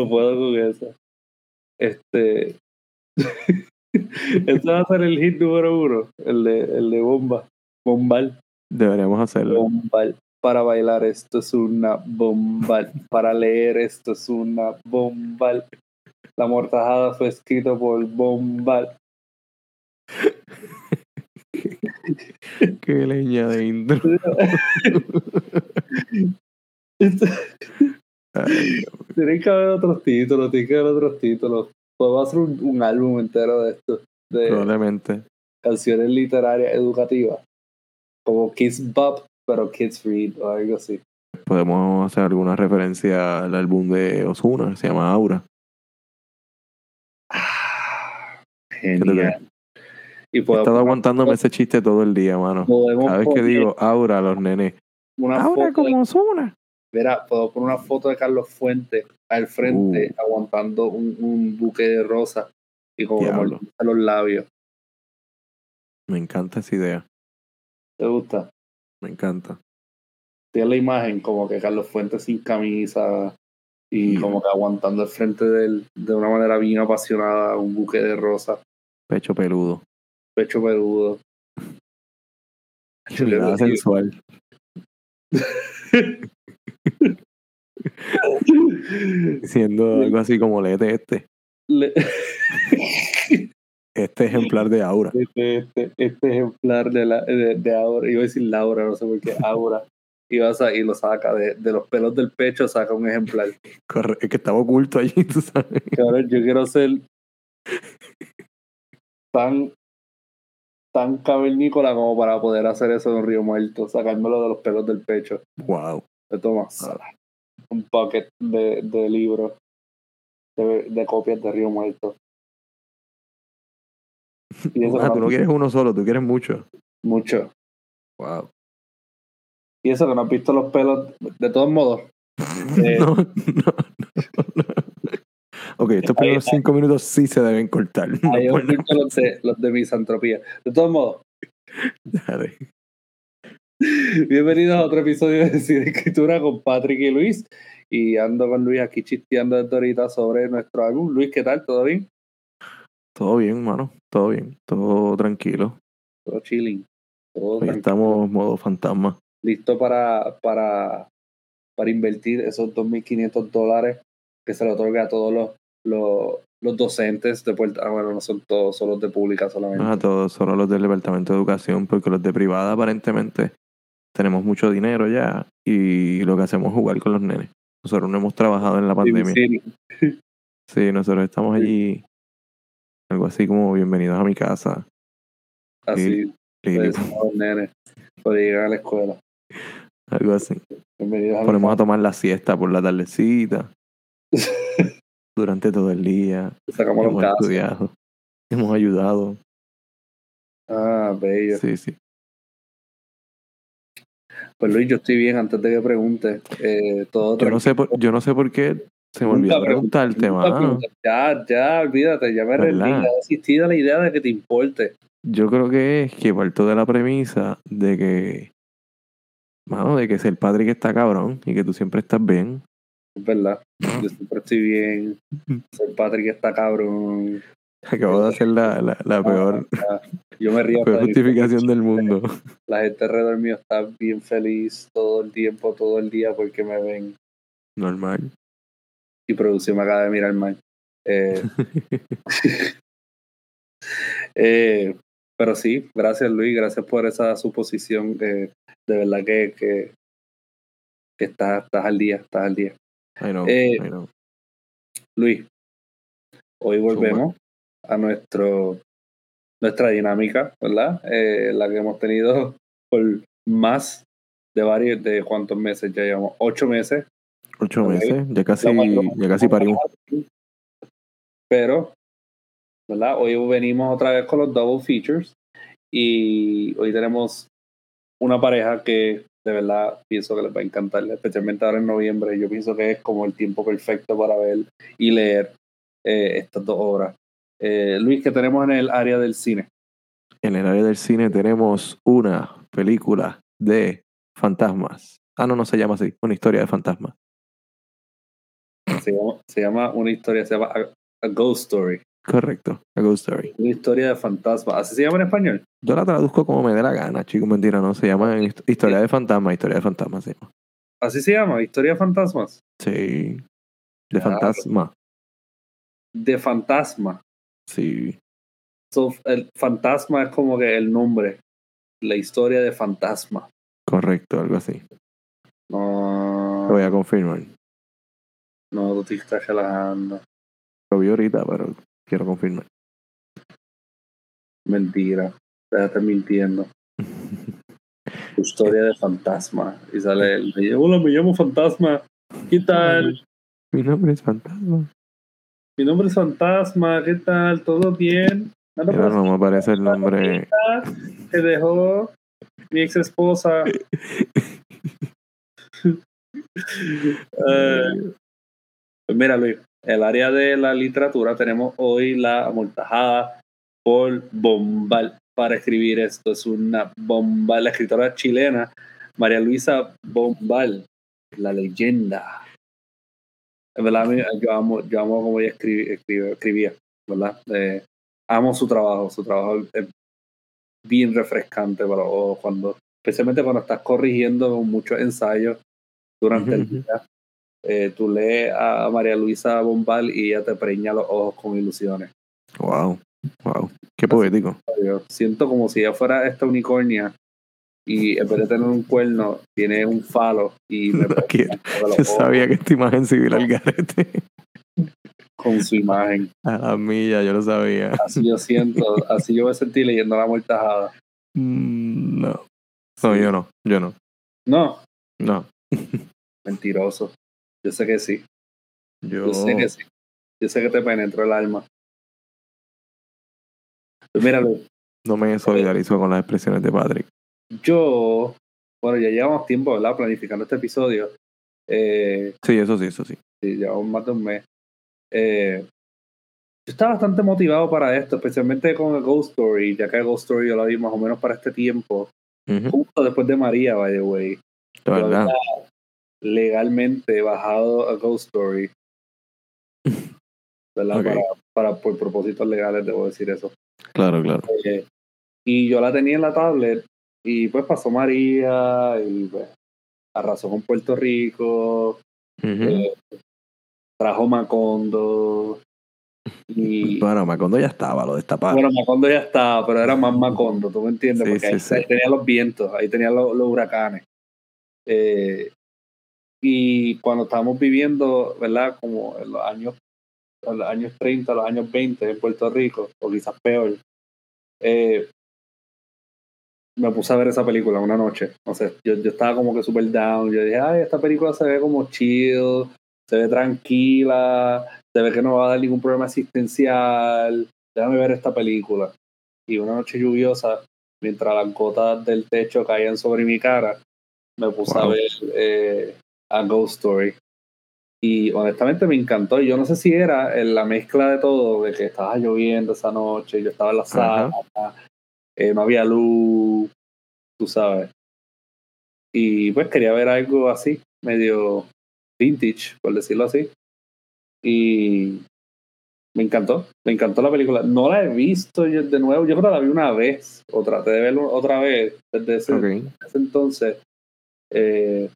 no puedo con eso. Este. Esto va a ser el hit número uno, el de, el de bomba, bombal. Deberíamos hacerlo. Bombal. Para bailar esto es una bombal. Para leer esto es una bombal. La mortajada fue escrito por bombal. Qué leña de intro. Tienen que haber otros títulos, tienen que haber otros títulos. Podemos hacer un, un álbum entero de esto. De Probablemente. canciones literarias educativas. Como Kids Bop, pero Kids Read o algo así. Podemos hacer alguna referencia al álbum de Osuna, se llama Aura. Ah, ¿Qué te Genial. Y He estado aguantándome ese chiste todo el día, mano. Cada vez que digo Aura, los nenes. una Aura como Osuna. Verá, puedo poner una foto de Carlos Fuentes al frente Uh. aguantando un, un buque de rosa y como los labios. Me encanta esa idea. ¿Te gusta? Me encanta. Tienes la imagen como que Carlos Fuentes sin camisa y como que aguantando al frente de él de una manera bien apasionada un buque de rosa, Pecho peludo. pecho peludo. Mirada sensual. Siendo algo así como léete este. le- Este ejemplar de Aura. este, este, este ejemplar de, la, de, de Aura, iba a decir Laura, no sé por qué, Aura, y, vas a, y lo saca de, de los pelos del pecho, saca un ejemplar. Corre- es que estaba oculto allí, tú sabes. Cabrón, yo quiero ser tan tan cavernícola como para poder hacer eso en un río muerto, sacármelo de los pelos del pecho. Wow. Te tomas un bucket de, de libros, de, de copias de río muerto. Y eso Ah, tú no quieres uno solo, tú quieres mucho. mucho. Wow. Y eso que no has visto los pelos, de todos modos. Eh, No, no, no. Ok, estos primeros cinco minutos sí se deben cortar. No los de, los de misantropía. De todos modos, nada. Bienvenidos a otro episodio de Cine Escritura con Patrick y Luis. Y ando con Luis aquí chisteando desde ahorita sobre nuestro álbum. Luis, ¿qué tal? ¿Todo bien? Todo bien, mano. Todo bien. Todo tranquilo. Todo chilling. Todo Hoy tranquilo. estamos modo fantasma. listo para, para, para invertir esos 2.500 dólares que se le otorga a todos los, los, los docentes de Puerto Ah, bueno, no son todos, son los de pública solamente. No a todos, solo los del Departamento de Educación, porque los de privada aparentemente tenemos mucho dinero ya y lo que hacemos es jugar con los nenes. Nosotros no hemos trabajado en la pandemia. Sí, nosotros estamos allí, algo así como bienvenidos a mi casa. Así, y- le decimos a los nenes, para llegar a la escuela. algo así. Bienvenidos Ponemos a tomar la siesta por la tardecita, durante todo el día. Sacamos los Hemos casos. estudiado, hemos ayudado. Ah, bello. Sí, sí. Pues Luis, yo estoy bien antes de que pregunte. Eh, todo Yo no sé por, yo no sé por qué se me olvidó preguntarte, Nunca mano. preguntes. Ya, ya, olvídate, ya me rendí, ya desistí de la idea de que te importe. Yo creo que es que parto de la premisa de que, mano, de que es el padre que está cabrón y que tú siempre estás bien. Es verdad. Yo siempre estoy bien. Soy Patrick está cabrón. Acabo de hacer la, la, la peor, Yo me río. la peor justificación del mundo. La gente alrededor mío está bien feliz todo el tiempo, todo el día porque me ven. Normal. Y producción me acaba de mirar mal. Eh, eh, pero sí, gracias Luis, gracias por esa suposición. eh, de verdad que, que, que estás, estás al día, estás al día. I know, Eh, I know. Luis, hoy volvemos a nuestro nuestra dinámica, ¿verdad? Eh, la que hemos tenido por más de varios, de cuántos meses ya llevamos, ocho meses, Ocho meses, ya casi, ya casi parimos. pero, ¿verdad? Hoy venimos otra vez con los double features y hoy tenemos una pareja que de verdad pienso que les va a encantar, especialmente ahora en noviembre. Yo pienso que es como el tiempo perfecto para ver y leer eh, estas dos obras. Eh, Luis, ¿qué tenemos en el área del cine? En el área del cine tenemos una película de fantasmas Ah, no, no se llama así. Una historia de fantasmas. Se llama, se llama una historia, se llama a, a Ghost Story. Correcto. A Ghost Story. Una historia de fantasma. ¿Así se llama en español? Yo la traduzco como me dé la gana, chico. Mentira, no. Se llama hist- historia de fantasmas. Historia de fantasmas, se llama. ¿Así se llama? ¿Historia de fantasmas? Sí. De Ya, fantasma. De fantasma. Sí. So, el fantasma es como que el nombre. La historia de fantasma. Correcto, algo así. No, Lo voy a confirmar. no, tú te estás relajando. Lo vi ahorita, pero quiero confirmar. Mentira. Déjate mintiendo. Historia de fantasma. Y sale dice, Hola, me llamo Fantasma. ¿Qué tal? Mi nombre es fantasma. Mi nombre es Fantasma. ¿Qué tal? ¿Todo bien? No me aparece el nombre. que dejó mi ex esposa. Pues mira, Luis, el área de la literatura tenemos hoy la amortajada por Bombal para escribir esto. Es una bomba, la escritora chilena María Luisa Bombal, la leyenda. En verdad, yo amo, yo amo como ella escribía, ¿verdad? Eh, amo su trabajo, su trabajo es bien refrescante para cuando, especialmente cuando estás corrigiendo muchos ensayos durante el día. Eh, tú lees a María Luisa Bombal y ella te preña los ojos con ilusiones. Wow. Wow. Qué poético. Siento como si ella fuera esta unicornia y en vez de tener un cuerno, tiene un falo y me No Yo sabía que esta imagen civil al garete. con su imagen. A la milla, yo lo sabía. Así yo siento, así yo me sentí leyendo la mortajada. Mm, No. No, yo no. Yo no. No, No. mentiroso. Yo sé que sí. Yo. Yo sé que sí. Yo sé que te penetró el alma. Pues mira, Luis, No me solidarizo con las expresiones de Patrick. Yo, bueno, ya llevamos tiempo, ¿verdad? Planificando este episodio. Eh, Sí, eso sí, eso sí. sí, llevamos más de un mes. Eh, yo estaba bastante motivado para esto, especialmente con el Ghost Story, ya que el Ghost Story yo la vi más o menos para este tiempo, justo después de María, by the way. De verdad. legalmente bajado a Ghost Story. ¿Verdad? Para, por propósitos legales, debo decir eso. Claro, claro. Eh, y yo la tenía en la tablet y pues pasó María y pues arrasó con Puerto Rico, eh, trajo Macondo y Bueno, Macondo ya estaba, lo destaparon. bueno, Macondo ya estaba, pero era más Macondo, ¿tú me entiendes? Sí, Porque sí, ahí, sí. ahí tenía los vientos, ahí tenía los, los huracanes. Eh, y cuando estábamos viviendo, ¿verdad? Como en los años, en los años 30, los años 20 en Puerto Rico, o quizás peor, eh, me puse a ver esa película una noche. No sé, yo, yo estaba como que super down. Yo dije, ay, esta película se ve como chill, se ve tranquila, se ve que no va a dar ningún problema existencial. Déjame ver esta película. Y una noche lluviosa, mientras las gotas del techo caían sobre mi cara, me puse a ver eh, a Ghost Story. Y honestamente me encantó. Yo no sé si era en la mezcla de todo, de que estaba lloviendo esa noche, yo estaba en la sala, eh, no había luz, tú sabes. Y pues quería ver algo así, medio vintage, por decirlo así. Y me encantó, me encantó la película. No la he visto yo de nuevo, yo creo que la vi una vez, o traté de verla otra vez desde ese, entonces. Eh,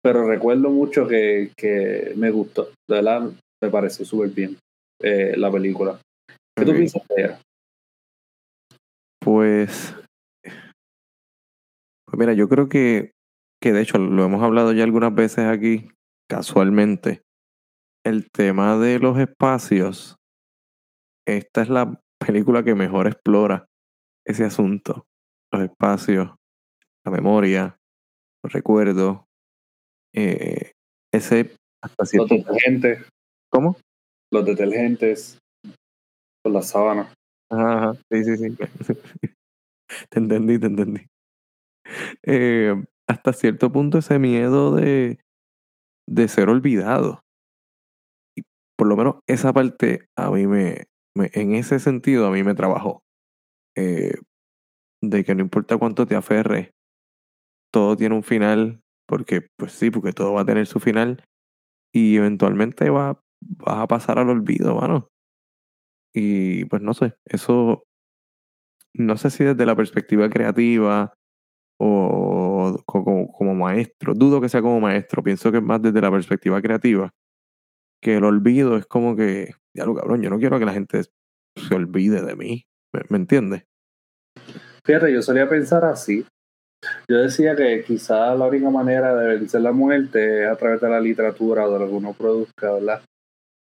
pero recuerdo mucho que, que me gustó, de verdad me pareció súper bien eh, la película. ¿Qué tú Ok. piensas de ella? Pues, pues mira, yo creo que, que de hecho lo hemos hablado ya algunas veces aquí, casualmente. El tema de los espacios, esta es la película que mejor explora ese asunto. Los espacios, la memoria, los recuerdos, eh, ese hasta Los cierto detergentes, ¿Cómo? los detergentes, con las sábanas. Ajá, ajá, sí, sí, sí. te entendí, te entendí. Eh, hasta cierto punto ese miedo de, de ser olvidado. Y por lo menos esa parte a mí me, en ese sentido a mí me trabajó. Eh, de que no importa cuánto te aferres, todo tiene un final, porque pues sí, porque todo va a tener su final y eventualmente va, vas a pasar al olvido, mano. Y pues no sé, eso no sé si desde la perspectiva creativa o como, maestro, dudo que sea como maestro, pienso que es más desde la perspectiva creativa, que el olvido es como que, ya lo cabrón, yo no quiero que la gente se olvide de mí, ¿me, ¿me entiendes? Fíjate, yo solía pensar así. Yo decía que quizás la única manera de vencer la muerte es a través de la literatura o de lo que uno produzca, ¿verdad?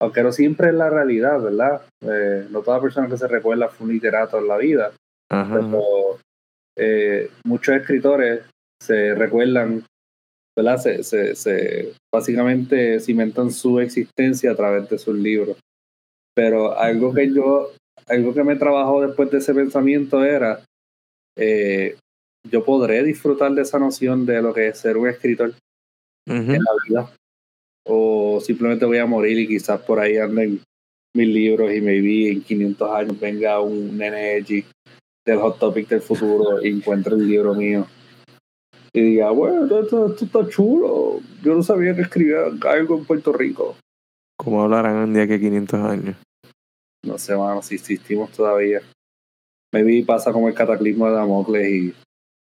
Aunque no siempre es la realidad, ¿verdad? Eh, no toda persona que se recuerda fue un literato en la vida. Pero eh, muchos escritores se recuerdan, ¿verdad? Se, se, se básicamente cimentan su existencia a través de sus libros. Pero algo que yo, algo que me trabajó después de ese pensamiento era, eh, yo podré disfrutar de esa noción de lo que es ser un escritor en la vida. O simplemente voy a morir y quizás por ahí anden mis libros y maybe en 500 años venga un nene del Hot Topic del futuro y encuentre el libro mío y diga, bueno, esto, está chulo. Yo no sabía que escribía algo en Puerto Rico. ¿Cómo hablarán un día que 500 años? No sé, mano, si existimos todavía. Maybe pasa como el cataclismo de Damocles y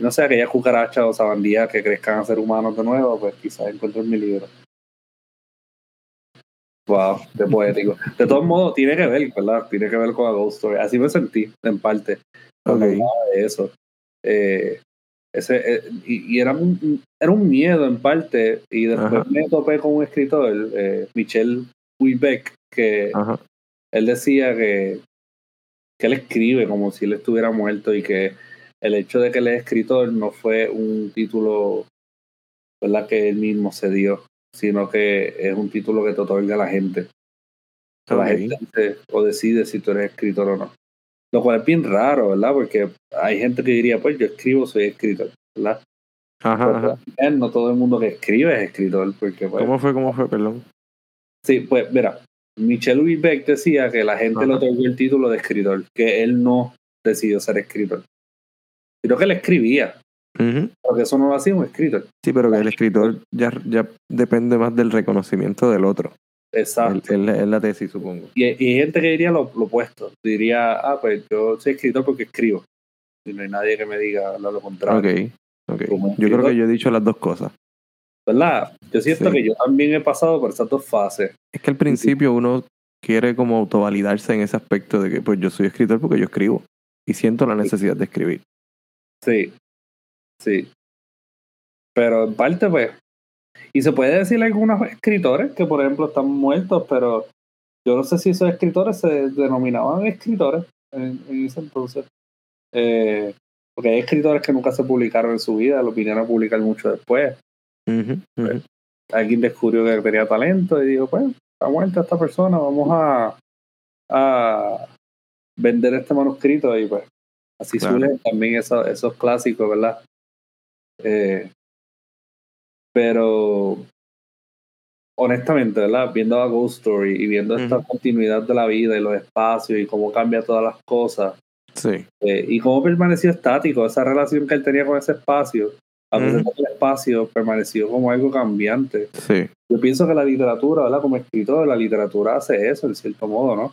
no sé, aquellas cucarachas o sabandías que crezcan a ser humanos de nuevo, pues quizás encuentro en mi libro. Wow, de poético. De todos modos, tiene que ver, ¿verdad? Tiene que ver con la Ghost Story. Así me sentí, en parte. Okay. De eso. Eh, ese, eh, y, era, un, era un miedo, en parte. Y después me topé con un escritor, eh, Michel Houellebecq, que él decía que, que él escribe como si él estuviera muerto y que el hecho de que él es escritor no fue un título ¿verdad? que él mismo se dio, sino que es un título que te otorga la gente. O la gente o decide si tú eres escritor o no. Lo cual es bien raro, ¿verdad? Porque hay gente que diría, pues yo escribo, soy escritor, ¿verdad? Ajá, ajá. No todo el mundo que escribe es escritor. Porque, pues, ¿Cómo fue? ¿Cómo fue? Perdón. Sí, pues mira, Michel Houellebecq decía que la gente le otorgó el título de escritor, que él no decidió ser escritor. Creo que él escribía. Porque eso no lo hacía un escritor. Sí, pero que el escritor ya, ya depende más del reconocimiento del otro. Exacto. Es la tesis, supongo. Y, hay gente que diría lo, opuesto. Diría, ah, pues yo soy escritor porque escribo. Y no hay nadie que me diga lo contrario. Ok, okay. Yo creo que yo he dicho las dos cosas. ¿Verdad? Yo siento que yo también he pasado por esas dos fases. Es que al principio uno quiere como autovalidarse en ese aspecto de que pues yo soy escritor porque yo escribo. Y siento la necesidad de escribir. Sí, sí. Pero en parte, pues. Y se puede decir algunos escritores que, por ejemplo, están muertos, pero yo no sé si esos escritores se denominaban escritores en, ese entonces. Eh, porque hay escritores que nunca se publicaron en su vida, lo vinieron a publicar mucho después. Pues, alguien descubrió que tenía talento y dijo, pues, está muerta esta persona, vamos a, a vender este manuscrito y pues Así suelen también esos, clásicos, ¿verdad? Eh, pero honestamente, ¿verdad? Viendo a Ghost Story y viendo esta continuidad de la vida y los espacios y cómo cambia todas las cosas. Sí. Eh, y cómo permaneció estático, esa relación que él tenía con ese espacio, a pesar el espacio permaneció como algo cambiante. Sí. Yo pienso que la literatura, ¿verdad? Como escritor, la literatura hace eso, en cierto modo, ¿no?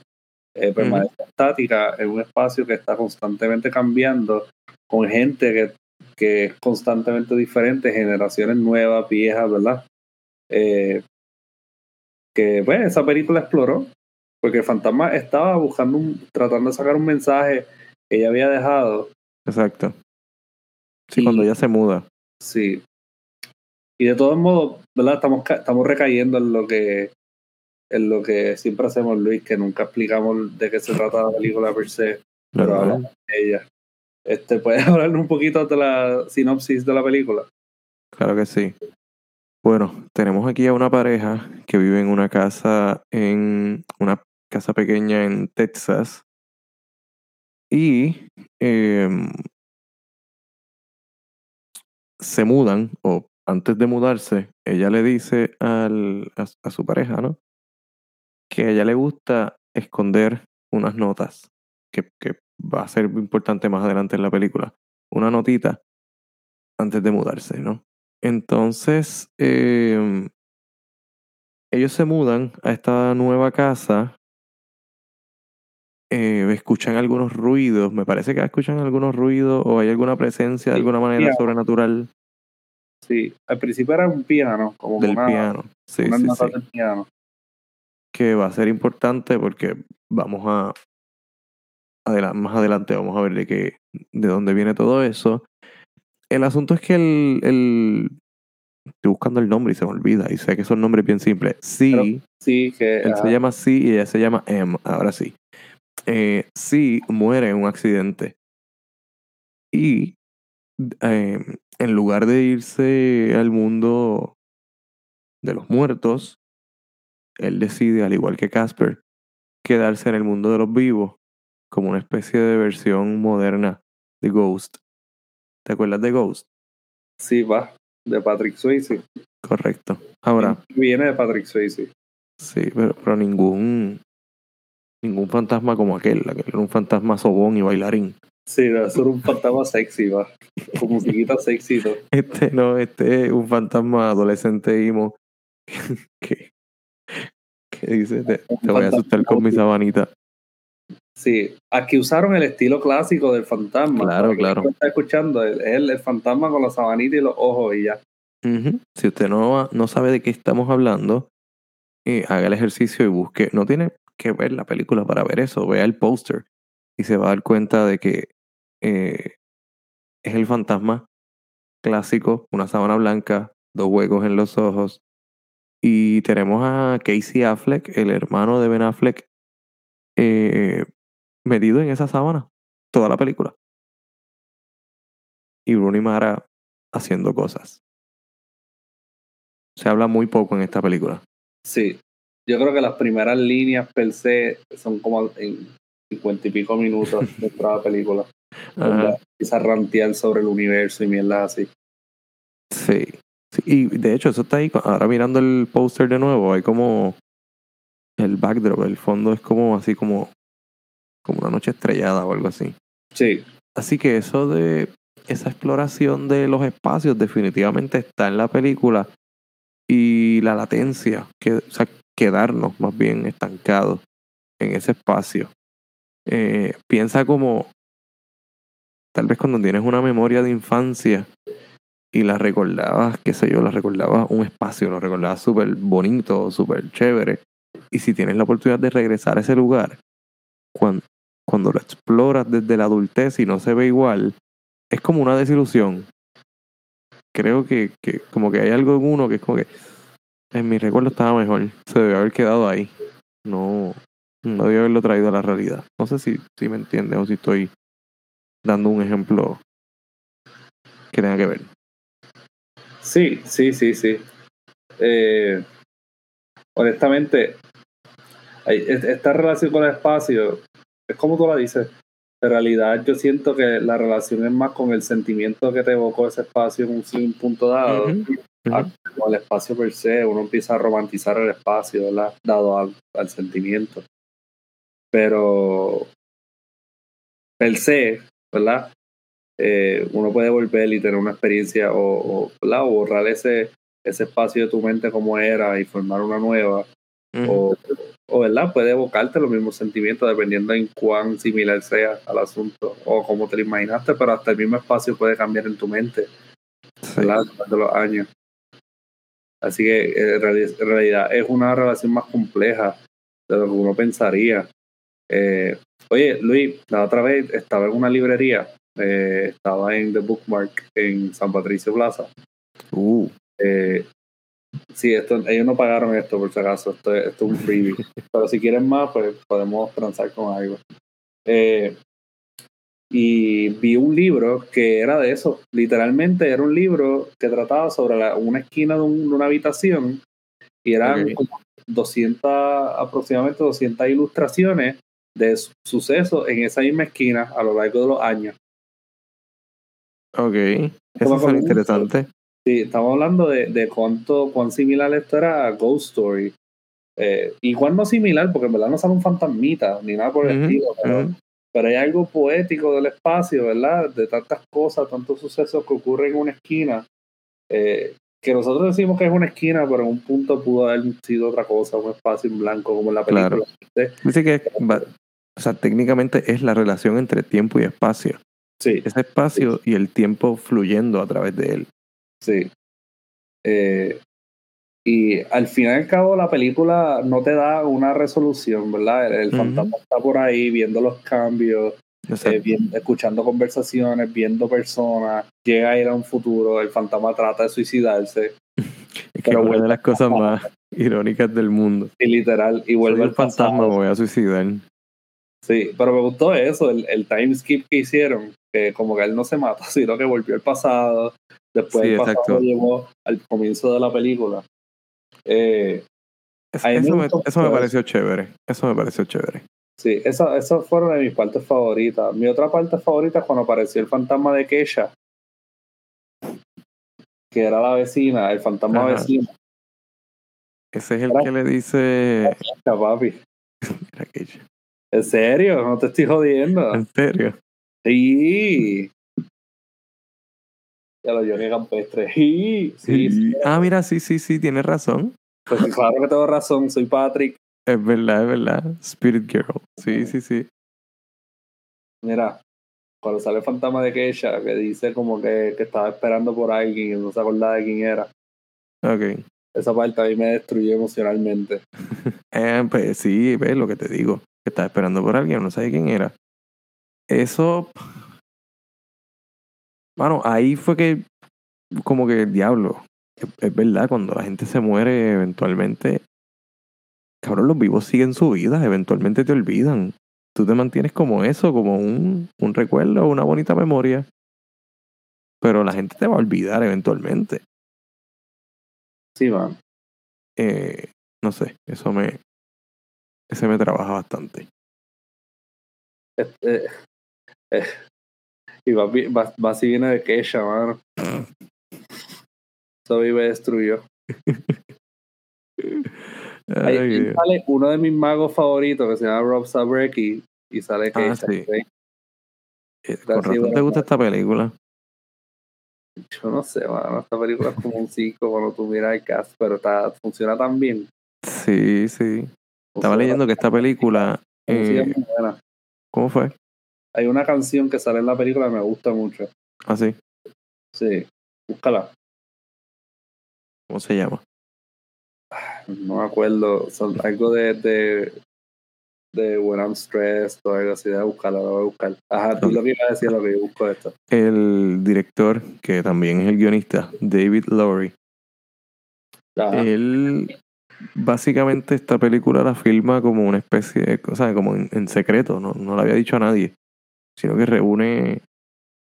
eh, permanece estática en un espacio que está constantemente cambiando, con gente que, que es constantemente diferente, generaciones nuevas, viejas, ¿verdad? Eh, que pues esa película exploró, porque el fantasma estaba buscando, un, tratando de sacar un mensaje que ella había dejado. Exacto. Sí, cuando ella se muda. Sí. Y de todos modos, ¿verdad? Estamos, estamos recayendo en lo que en lo que siempre hacemos, Luis, que nunca explicamos de qué se trata la película per se, pero hablamos de ella. Este, ¿Puedes hablarnos un poquito de la sinopsis de la película? Claro que sí. Bueno, tenemos aquí a una pareja que vive en una casa, en una casa pequeña en Texas. Y em, se mudan, o antes de mudarse, ella le dice al, a su pareja, ¿no? que a ella le gusta esconder unas notas, que, que va a ser importante más adelante en la película. Una notita antes de mudarse, ¿no? Entonces, em, ellos se mudan a esta nueva casa, eh, escuchan algunos ruidos, me parece que escuchan algunos ruidos o hay alguna presencia de alguna manera sobrenatural. Sí, al principio era un piano, como del piano, sí, sí, sí. piano. Que va a ser importante porque vamos a más adelante vamos a ver de qué, de dónde viene todo eso. El asunto es que el, el estoy buscando el nombre y se me olvida. Y sé que son nombres bien simples. Sí. sí, que. Él se llama Sí y ella se llama M. Ahora sí. Eh, sí muere en un accidente. Y em, en lugar de irse al mundo de los muertos, él decide, al igual que Casper, quedarse en el mundo de los vivos como una especie de versión moderna de Ghost. ¿Te acuerdas de Ghost? Sí, va, de Patrick Swayze. Correcto. Ahora. Viene de Patrick Swayze. Sí, pero, pero ningún ningún fantasma como aquel, aquel era un fantasma sobón y bailarín. Sí, no, ser un fantasma sexy, va. Con musiquita sexy. Este no, este es un fantasma adolescente emo que, que dice, te, te voy a asustar con mi sabanita. Sí, aquí usaron el estilo clásico del fantasma. Claro, claro. Está escuchando, es el, fantasma con la sabanita y los ojos y ya. Si usted no, no sabe de qué estamos hablando, eh, haga el ejercicio y busque. No tiene que ver la película para ver eso, vea el póster y se va a dar cuenta de que eh, es el fantasma clásico, una sábana blanca, dos huecos en los ojos. Y tenemos a Casey Affleck, el hermano de Ben Affleck, eh, metido en esa sábana toda la película. Y Rooney Mara haciendo cosas. Se habla muy poco en esta película. Sí. Yo creo que las primeras líneas per se son como en cincuenta y pico minutos de la película. Empieza a rantear sobre el universo y mierda así. Sí. sí. Y de hecho, eso está ahí. Ahora mirando el póster de nuevo, hay como el backdrop, el fondo es como así como como una noche estrellada o algo así. Sí. Así que eso de esa exploración de los espacios definitivamente está en la película y la latencia, que, o sea, quedarnos más bien estancados en ese espacio. Eh, piensa como tal vez cuando tienes una memoria de infancia y la recordabas, qué sé yo, la recordabas un espacio, lo recordabas súper bonito, súper chévere. Y si tienes la oportunidad de regresar a ese lugar, cuando, cuando lo exploras desde la adultez y no se ve igual, es como una desilusión. Creo que, que como que hay algo en uno que es como que en mi recuerdo estaba mejor. Se debe haber quedado ahí. No, no debe haberlo traído a la realidad. No sé si, si me entiendes o si estoy dando un ejemplo que tenga que ver. Sí, sí, sí, sí. Eh, honestamente, esta relación con el espacio es como tú la dices. En realidad yo siento que la relación es más con el sentimiento que te evocó ese espacio en un, punto dado. el espacio per se, uno empieza a romantizar el espacio, ¿verdad? Dado al, sentimiento. Pero per se, ¿verdad? Eh, uno puede volver y tener una experiencia o, o, o borrar ese, ese espacio de tu mente como era y formar una nueva. O, o ¿verdad? puede evocarte los mismos sentimientos dependiendo en cuán similar sea al asunto o como te lo imaginaste, pero hasta el mismo espacio puede cambiar en tu mente ¿verdad? de los años. Así que eh, en realidad es una relación más compleja de lo que uno pensaría. Eh, oye, Luis, la otra vez estaba en una librería, eh, estaba en The Bookmark en San Patricio Plaza. Uh. Sí, esto, ellos no pagaron esto por si acaso, esto, esto es un freebie. Pero si quieren más, pues podemos transar con algo. Eh, y vi un libro que era de eso. Literalmente era un libro que trataba sobre una esquina de, una habitación y eran 200, aproximadamente 200 ilustraciones de sucesos en esa misma esquina a lo largo de los años. Ok, eso es interesante. Sí, estamos hablando de, de cuánto, cuán similar esto era a Ghost Story. Eh, y cuán no similar, porque en verdad no sale un fantasmita ni nada por el estilo, pero pero hay algo poético del espacio, ¿verdad? De tantas cosas, tantos sucesos que ocurren en una esquina, eh, que nosotros decimos que es una esquina, pero en un punto pudo haber sido otra cosa, un espacio en blanco, como en la película. Dice que, o sea, técnicamente es la relación entre tiempo y espacio. Sí. Ese espacio y el tiempo fluyendo a través de él. Sí. Eh, y al fin y al cabo la película no te da una resolución, ¿verdad? El, fantasma está por ahí viendo los cambios, eh, escuchando conversaciones, viendo personas, llega a ir a un futuro, el fantasma trata de suicidarse. es que una de las cosas más irónicas del mundo. Y literal, y vuelve el fantasma, me voy a suicidar. Sí, pero me gustó eso, el, el time skip que hicieron, que como que él no se mata, sino que volvió al pasado, después el pasado llevó al comienzo de la película. Eh, eso, me, eso me pareció chévere, eso me pareció chévere. Sí, esas fueron de mis partes favoritas. Mi otra parte favorita es cuando apareció el fantasma de Keisha, que era la vecina, el fantasma vecino. Ese es el que le dice. papi. ¿En serio? No te estoy jodiendo. ¿En serio? Sí. Ya lo que campestre. Sí, sí, Ah, mira, sí, sí, sí, tienes razón. Pues claro que tengo razón, soy Patrick. Es verdad, es verdad. Spirit Girl. Sí, sí, sí. Mira, cuando sale el fantasma de Keisha, que dice como que, que estaba esperando por alguien y no se acordaba de quién era. Ok. Esa parte a mí me destruyó emocionalmente. eh, pues sí, ves lo que te digo. Que estaba esperando por alguien, no sabe quién era. Eso. Bueno, ahí fue que. Como que el diablo. Es verdad, cuando la gente se muere, eventualmente cabrón, los vivos siguen su vida, eventualmente te olvidan. Tú te mantienes como eso, como un, un recuerdo, una bonita memoria. Pero la gente te va a olvidar eventualmente. Sí, va. Eh, no sé, eso me. Ese me trabaja bastante. Este, eh, y va, va, va si viene de Kesha, mano. Eso vive destruyó. Ahí sale uno de mis magos favoritos que se llama Rob Zabrecki y sale que ah, sí. Eh, con razón te gusta esta película. Yo no sé, bueno, esta película es como un circo cuando tú miras el cast, pero está, funciona tan bien. Sí, sí. Estaba leyendo que esta película. Eh, ¿Cómo fue? Hay una canción que sale en la película que me gusta mucho. ¿Ah, sí? Sí, búscala. ¿Cómo se llama? no me acuerdo, son algo de, de, de When I'm Stressed o algo así, de buscarlo, lo voy a buscar. Ajá, tú lo que ibas a decir, lo que yo busco esto. El director, que también es el guionista, David Lowry, él básicamente esta película la filma como una especie de, o sea, como en, secreto, no, no le había dicho a nadie, sino que reúne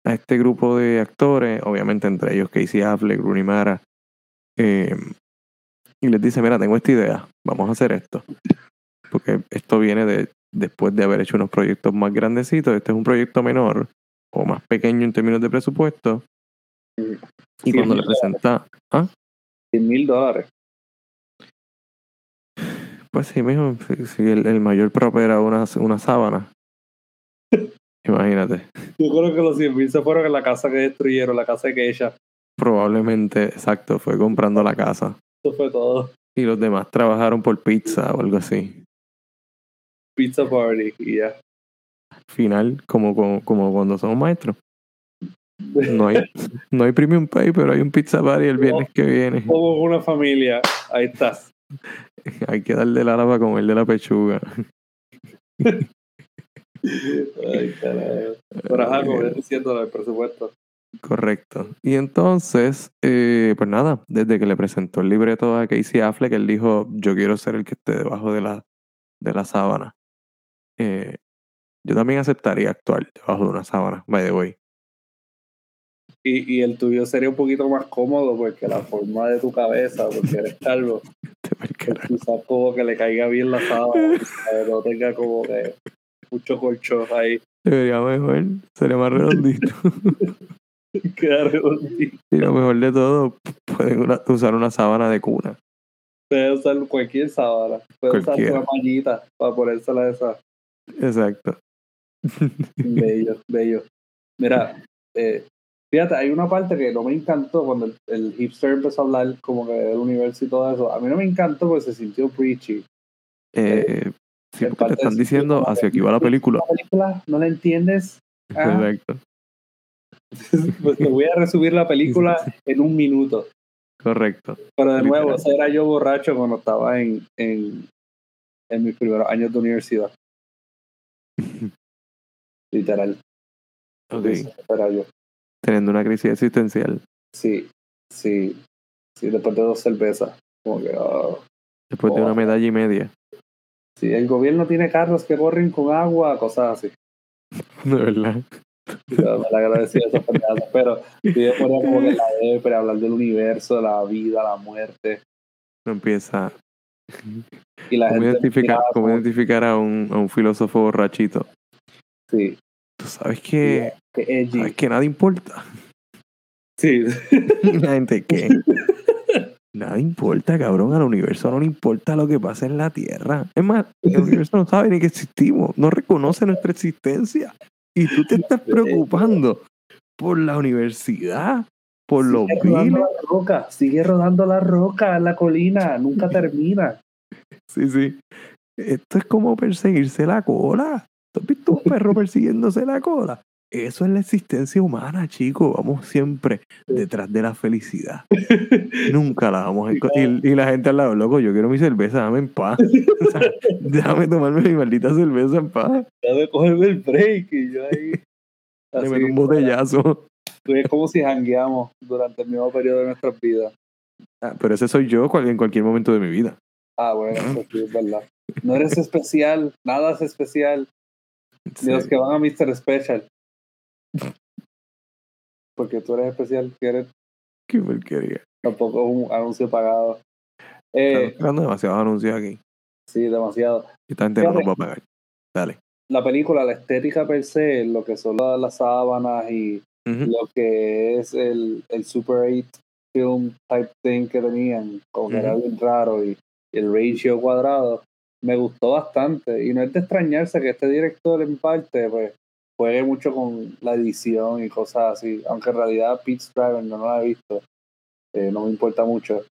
a este grupo de actores, obviamente entre ellos Casey Affleck, Rooney Mara, eh, y les dice, mira, tengo esta idea, vamos a hacer esto. Porque esto viene de después de haber hecho unos proyectos más grandecitos, este es un proyecto menor o más pequeño en términos de presupuesto. Y cuando le presenta... ¿ah? 100 mil dólares. Pues sí, mijo, si, el, mayor prop era una, una sábana. Imagínate. Yo creo que los 100 mil se fueron en la casa que destruyeron, la casa que ella. Probablemente, exacto, fue comprando la casa. Eso fue todo. Y los demás trabajaron por pizza o algo así. Pizza party y ya. Final, como, como, cuando somos maestros. No hay, no hay premium pay, pero hay un pizza party el viernes que viene. Como una familia. Ahí estás. hay que darle la lava con el de la pechuga. Ay. Pero algo, diciendo el presupuesto. Correcto. Y entonces, eh, pues nada, desde que le presentó el libreto a Casey Affleck, él dijo, yo quiero ser el que esté debajo de la, de la sábana. Eh, yo también aceptaría actuar debajo de una sábana, by the way. Y, y el tuyo sería un poquito más cómodo porque la forma de tu cabeza, porque eres calvo, quizás como que le caiga bien la sábana, no tenga como que mucho colchón ahí. Sería mejor, sería más redondito. Y lo mejor de todo, pueden usar una sábana de cuna. Pueden usar cualquier sábana. Pueden usar una mallita para ponérsela esa. Exacto. bello, bello. Mira, eh, fíjate, hay una parte que no me encantó cuando el, hipster empezó a hablar como que del universo y todo eso. A mí no me encantó porque se sintió preachy. Eh, sí, porque te están diciendo hacia aquí va la película. ¿La película? ¿No la entiendes? Ah. Correcto. pues te voy a resumir la película en un minuto. Correcto. Pero de nuevo, ese era yo borracho cuando estaba en, en, en mis primeros años de universidad. Literal. Ok. Era yo. Teniendo una crisis existencial. Sí, sí. Sí, después de dos cervezas. Como que. ah, Después de Oh. una medalla y media. Sí, el gobierno tiene carros que corren con agua, cosas así. De verdad. Yo me la agradecía esas pendejadas, Pero sí, yo ponía como que la depre, hablar del universo, la vida, la muerte. No empieza. Y la ¿Cómo gente. identificar, miraba cómo como- identificar a, un, a un filósofo borrachito? Sí, Tú sabes que, sabes que nada importa. Sí, La gente que nada importa, cabrón. Al universo no le importa lo que pasa en la Tierra. Es más, el universo no sabe ni que existimos, no reconoce nuestra existencia. Y tú te estás preocupando por la universidad, por los rodando la roca, sigue rodando la roca en la colina, nunca termina. Sí, sí. Esto es como perseguirse la cola. ¿Tú has visto un perro persiguiéndose la cola? Eso es la existencia humana, chicos. Vamos siempre detrás de la felicidad. Nunca la vamos a encontrar. Y, y la gente al lado, loco, yo quiero mi cerveza, dame en paz. O sea, déjame tomarme mi maldita cerveza en paz. Debe cogerme el break y yo ahí. Le meto un botellazo. Es como si jangueamos durante el mismo periodo de nuestras vidas. Ah, pero ese soy yo en cualquier momento de mi vida. Ah, bueno, eso sí es verdad. No eres especial, nada es especial. Sí. Ni los que van a Mr. Special. Porque tú eres especial, que eres Qué porquería. tampoco es un anuncio pagado. Eh, Están dando demasiados anuncios aquí. sí, demasiado. Y esta gente no Fíjate. nos va a pagar. Dale. La película, la estética per se, lo que son las, las sábanas y lo que es el, el Super 8 film type thing que tenían, como que era Ujú. bien raro y el ratio cuadrado, me gustó bastante. Y no es de extrañarse que este director en parte pues juegue mucho con la edición y cosas así, aunque en realidad Pete's Driver no la he visto, eh, no me importa mucho.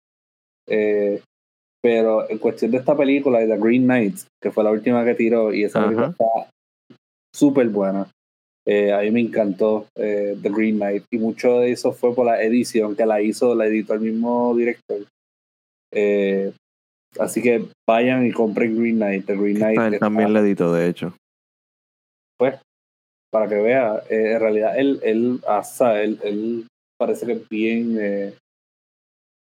Eh, pero en cuestión de esta película y The Green Knight, que fue la última que tiró, y esa Ajá. película está súper buena. Eh, a mí me encantó eh, The Green Knight y mucho de eso fue por la edición que la hizo, la editó el mismo director. Así que vayan y compren Green Knight. The Green Knight él también la editó, de hecho. Para que vea, eh, en realidad él, él, hasta, él, él parece que es bien, eh,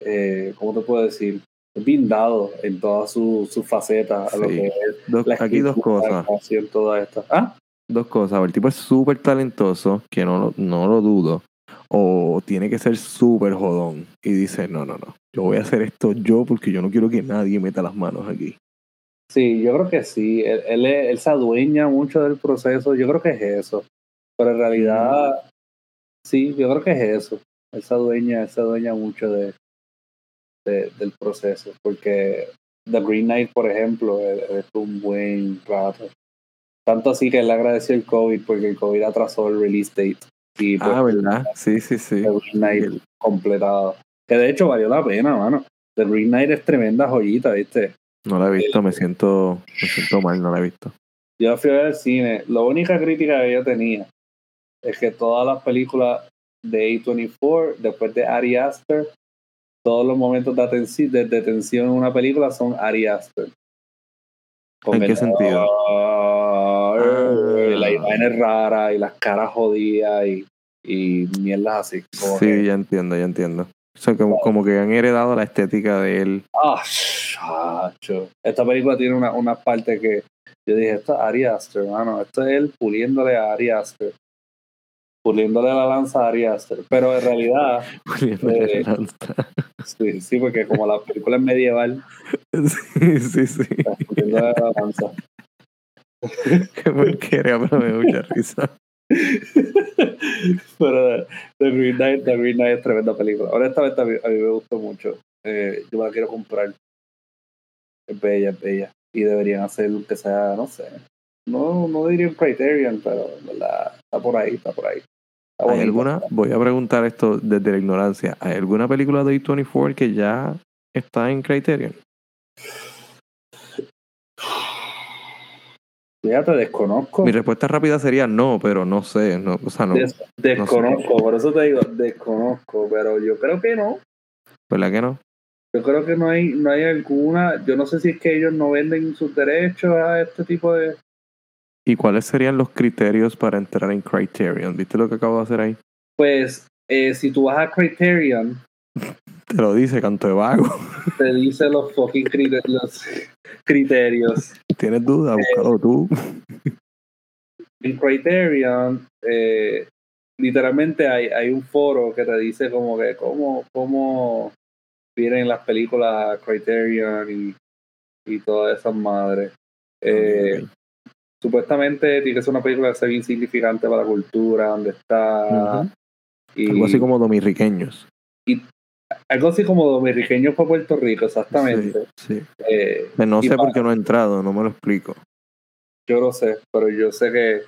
eh, ¿cómo te puedo decir? Bien dado en todas sus su facetas a lo Sí. que es Dos- la aquí dos cosas. toda esta. Ah, Dos cosas. El tipo es súper talentoso, que no no lo dudo. O tiene que ser súper jodón. Y dice, no, no, no. Yo voy a hacer esto yo porque yo no quiero que nadie meta las manos aquí. Sí, yo creo que sí. Él, él, es- él se adueña mucho del proceso. Yo creo que es eso. Pero en realidad, sí, yo creo que es eso. Él se adueña, él se adueña mucho de, de- del proceso. Porque The Green Knight, por ejemplo, él, él estuvo un buen rato. Tanto así que él agradeció el COVID porque el COVID atrasó el release date. Y pues, Ah, ¿verdad? Sí, sí, sí. The Green Knight completado. Que de hecho valió la pena, mano. The Green Knight es tremenda joyita, ¿viste? No la he visto, me siento, me siento mal, no la he visto. Yo fui a ver el cine. La única crítica que yo tenía es que todas las películas de A24, después de Ari Aster, todos los momentos de, atenci- de, de tensión en una película son Ari Aster. Con ¿En qué sentido? Ah, Ah. La imagen es rara y las caras jodidas y, y mierdas así. Como Sí, que, ya entiendo, ya entiendo. O sea, como, como que han heredado la estética de él. ah, chacho. Esta película tiene una, una parte que yo dije, esto es Ari Aster, hermano. Esto es él puliéndole a Ari Aster. Puliéndole la lanza a Ari Aster. Pero en realidad, poniéndole Eh. lanza. sí, sí, porque como la película es medieval, Sí, sí, sí. puliéndole la lanza. Qué porquería, pero me da mucha risa. Pero The Green Knight, The Green Knight es tremenda película. Honestamente, a mí, a mí me gustó mucho. Eh, yo me la quiero comprar. Es bella, es bella. Y deberían hacer que sea, no sé, no, no diría un Criterion, pero ¿verdad? está por ahí, está por ahí. Está ¿Hay bonito. alguna? Voy a preguntar esto desde la ignorancia. ¿Hay alguna película de A24 que ya está en Criterion? Fíjate, desconozco. Mi respuesta rápida sería no, pero no sé. No, o sea, no. Des- desconozco, por eso te digo, desconozco, pero yo creo que no. ¿Verdad que no? Yo creo que no hay, no hay alguna, yo no sé si es que ellos no venden sus derechos a este tipo de... ¿Y cuáles serían los criterios para entrar en Criterion? ¿Viste lo que acabo de hacer ahí? Pues, eh, si tú vas a Criterion, Te lo dice, canto de vago. te dice los fucking crite- los criterios. ¿Tienes duda? Búscalo tú. En Criterion, eh, literalmente hay, hay un foro que te dice como que cómo, cómo vienen las películas Criterion y, y todas esas madres. Eh, Ok. Supuestamente tiene que ser una película que sea bien significante para la cultura, donde está... Y, Algo así como dominicanos. Algo así como dominicaños para Puerto Rico, exactamente. Sí, sí. Eh, no sé por qué no he entrado, no me lo explico. yo lo sé, pero yo sé que,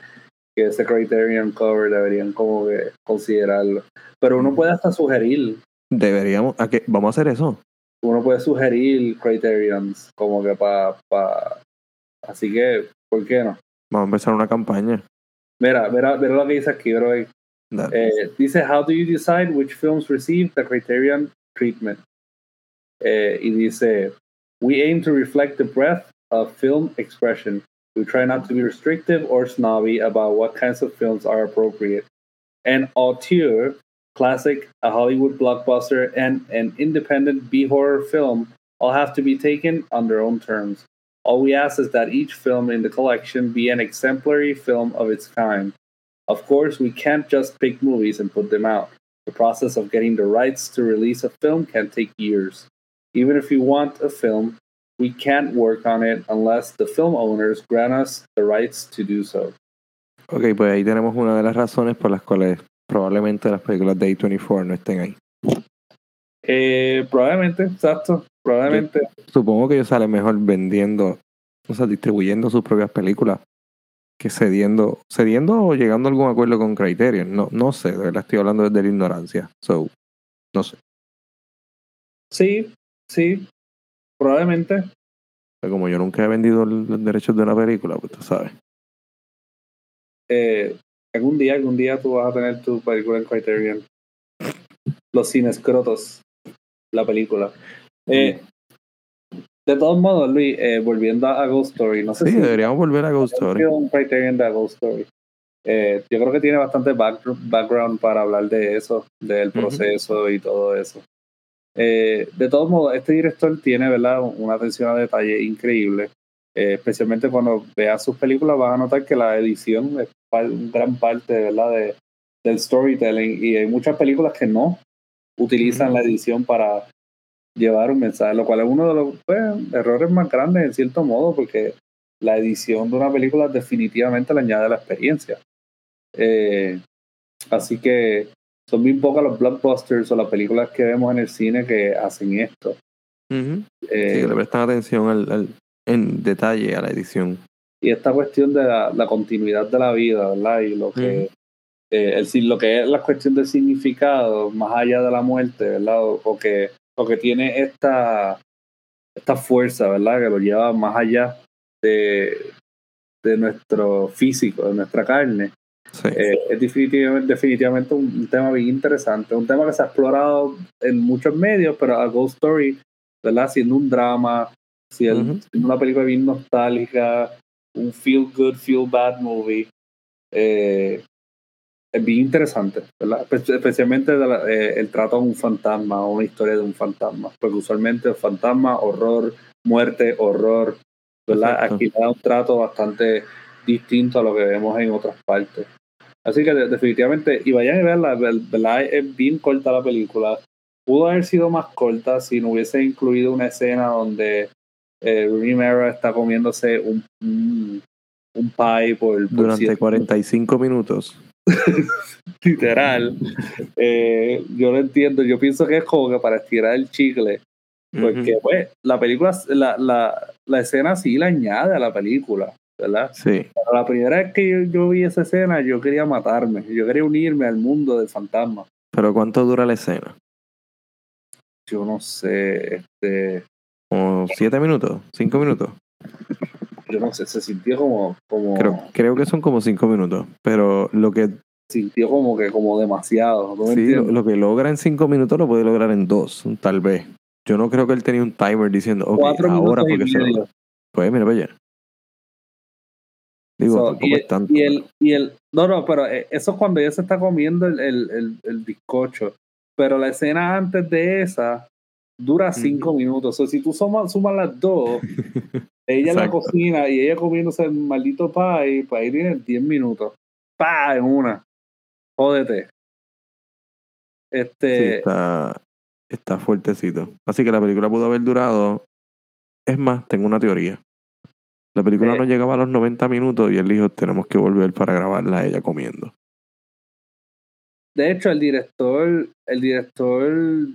que ese Criterion cover deberían como que considerarlo. Pero uno puede hasta sugerir, Deberíamos, ¿a qué? Vamos a hacer eso. uno puede sugerir Criterions como que para... Pa, así que, ¿por qué no? Vamos a empezar una campaña. Mira, mira, mira lo que dice aquí, bro. Dale. Eh, dice, how do you decide which films receive the Criterion treatment? Eh, y dice, we aim to reflect the breadth of film expression. We try not to be restrictive or snobby about what kinds of films are appropriate. An auteur, classic, a Hollywood blockbuster, and an independent B horror film all have to be taken on their own terms. All we ask is that each film in the collection be an exemplary film of its kind. Of course, we can't just pick movies and put them out. The process of getting the rights to release a film can take years. Even if we want a film, we can't work on it unless the film owners grant us the rights to do so. Ok, pues ahí tenemos una de las razones por las cuales probablemente las películas de A24 no estén ahí. Eh, probablemente, exacto, probablemente. Supongo que ellos salen mejor vendiendo, o sea, distribuyendo sus propias películas que cediendo, cediendo o llegando a algún acuerdo con Criterion. No, no sé, de verdad estoy hablando desde la ignorancia. So, no sé. Sí, sí, probablemente. Pero como yo nunca he vendido los derechos de una película, pues tú sabes. Eh, algún día, algún día tú vas a tener tu película en Criterion. Los cinescrotos, la película. Eh, de todos modos, Luis, eh, volviendo a Ghost Story, no sé Sí, si deberíamos volver a Ghost Story. un de Ghost Story. Eh, yo creo que tiene bastante back- background para hablar de eso, del proceso y todo eso. Eh, de todos modos, este director tiene ¿verdad? una atención a detalle increíble. Eh, especialmente cuando veas sus películas, vas a notar que la edición es gran parte ¿verdad? De, del storytelling. Y hay muchas películas que no utilizan la edición para llevar un mensaje, lo cual es uno de los pues, errores más grandes en cierto modo, porque la edición de una película definitivamente le añade a la experiencia. Eh, así que son bien pocas los blockbusters o las películas que vemos en el cine que hacen esto. Eh, Sí, que le prestan atención al, al- en detalle a la edición. y esta cuestión de la, la continuidad de la vida, ¿verdad? Y lo que, eh, el, si- lo que es la cuestión del significado más allá de la muerte, ¿verdad? O, o que, o que tiene esta, esta fuerza, ¿verdad? Que lo lleva más allá de, de nuestro físico, de nuestra carne. Sí. Eh, es definitivamente, definitivamente un, tema bien interesante, un tema que se ha explorado en muchos medios, pero a Ghost Story, ¿verdad? Siendo un drama, siendo una película bien nostálgica, un feel good, feel bad movie, eh, es bien interesante, ¿verdad? Espe- Especialmente eh, el trato a un fantasma o una historia de un fantasma, porque usualmente el fantasma, horror, muerte, horror, ¿verdad? Exacto. Aquí da un trato bastante distinto a lo que vemos en otras partes. Así que de- definitivamente, y vayan a verla, ver- ¿verdad? Es bien corta la película. Pudo haber sido más corta si no hubiese incluido una escena donde eh, Rooney Mara está comiéndose un, un, un pie por, por Durante siete- 45 minutos. literal. Eh, yo lo entiendo, yo pienso que es como que para estirar el chicle, porque Ujú. pues la película, la, la, la escena sí la añade a la película, ¿verdad? Sí. Pero la primera vez que yo, yo vi esa escena, yo quería matarme. Yo quería unirme al mundo del fantasma. Pero ¿cuánto dura la escena? Yo no sé, este, ¿Como siete minutos? ¿Cinco minutos? Yo no sé, se sintió como, como, Creo, creo que son como cinco minutos. Pero lo que sintió como que como demasiado. ¿tú me sí, lo, que logra en cinco minutos lo puede lograr en dos, tal vez. Yo no creo que él tenía un timer diciendo, ok, Cuatro ahora porque se lo-. Pues mira, vaya. Digo, So, tampoco y, es tanto. y el, y el, no, no, pero eh, eso es cuando ella se está comiendo el, el, el, el bizcocho. Pero la escena antes de esa dura cinco minutos. O sea, si tú sumas, sumas las dos, ella en la cocina y ella comiéndose el maldito pie, pues ahí tienes 10 minutos. ¡Pa! En una. Jódete. Sí, Este, está, está fuertecito. Así que la película pudo haber durado. Es más, tengo una teoría. La película Eh. no llegaba a los 90 minutos y él dijo, tenemos que volver para grabarla ella comiendo. De hecho, el director, el director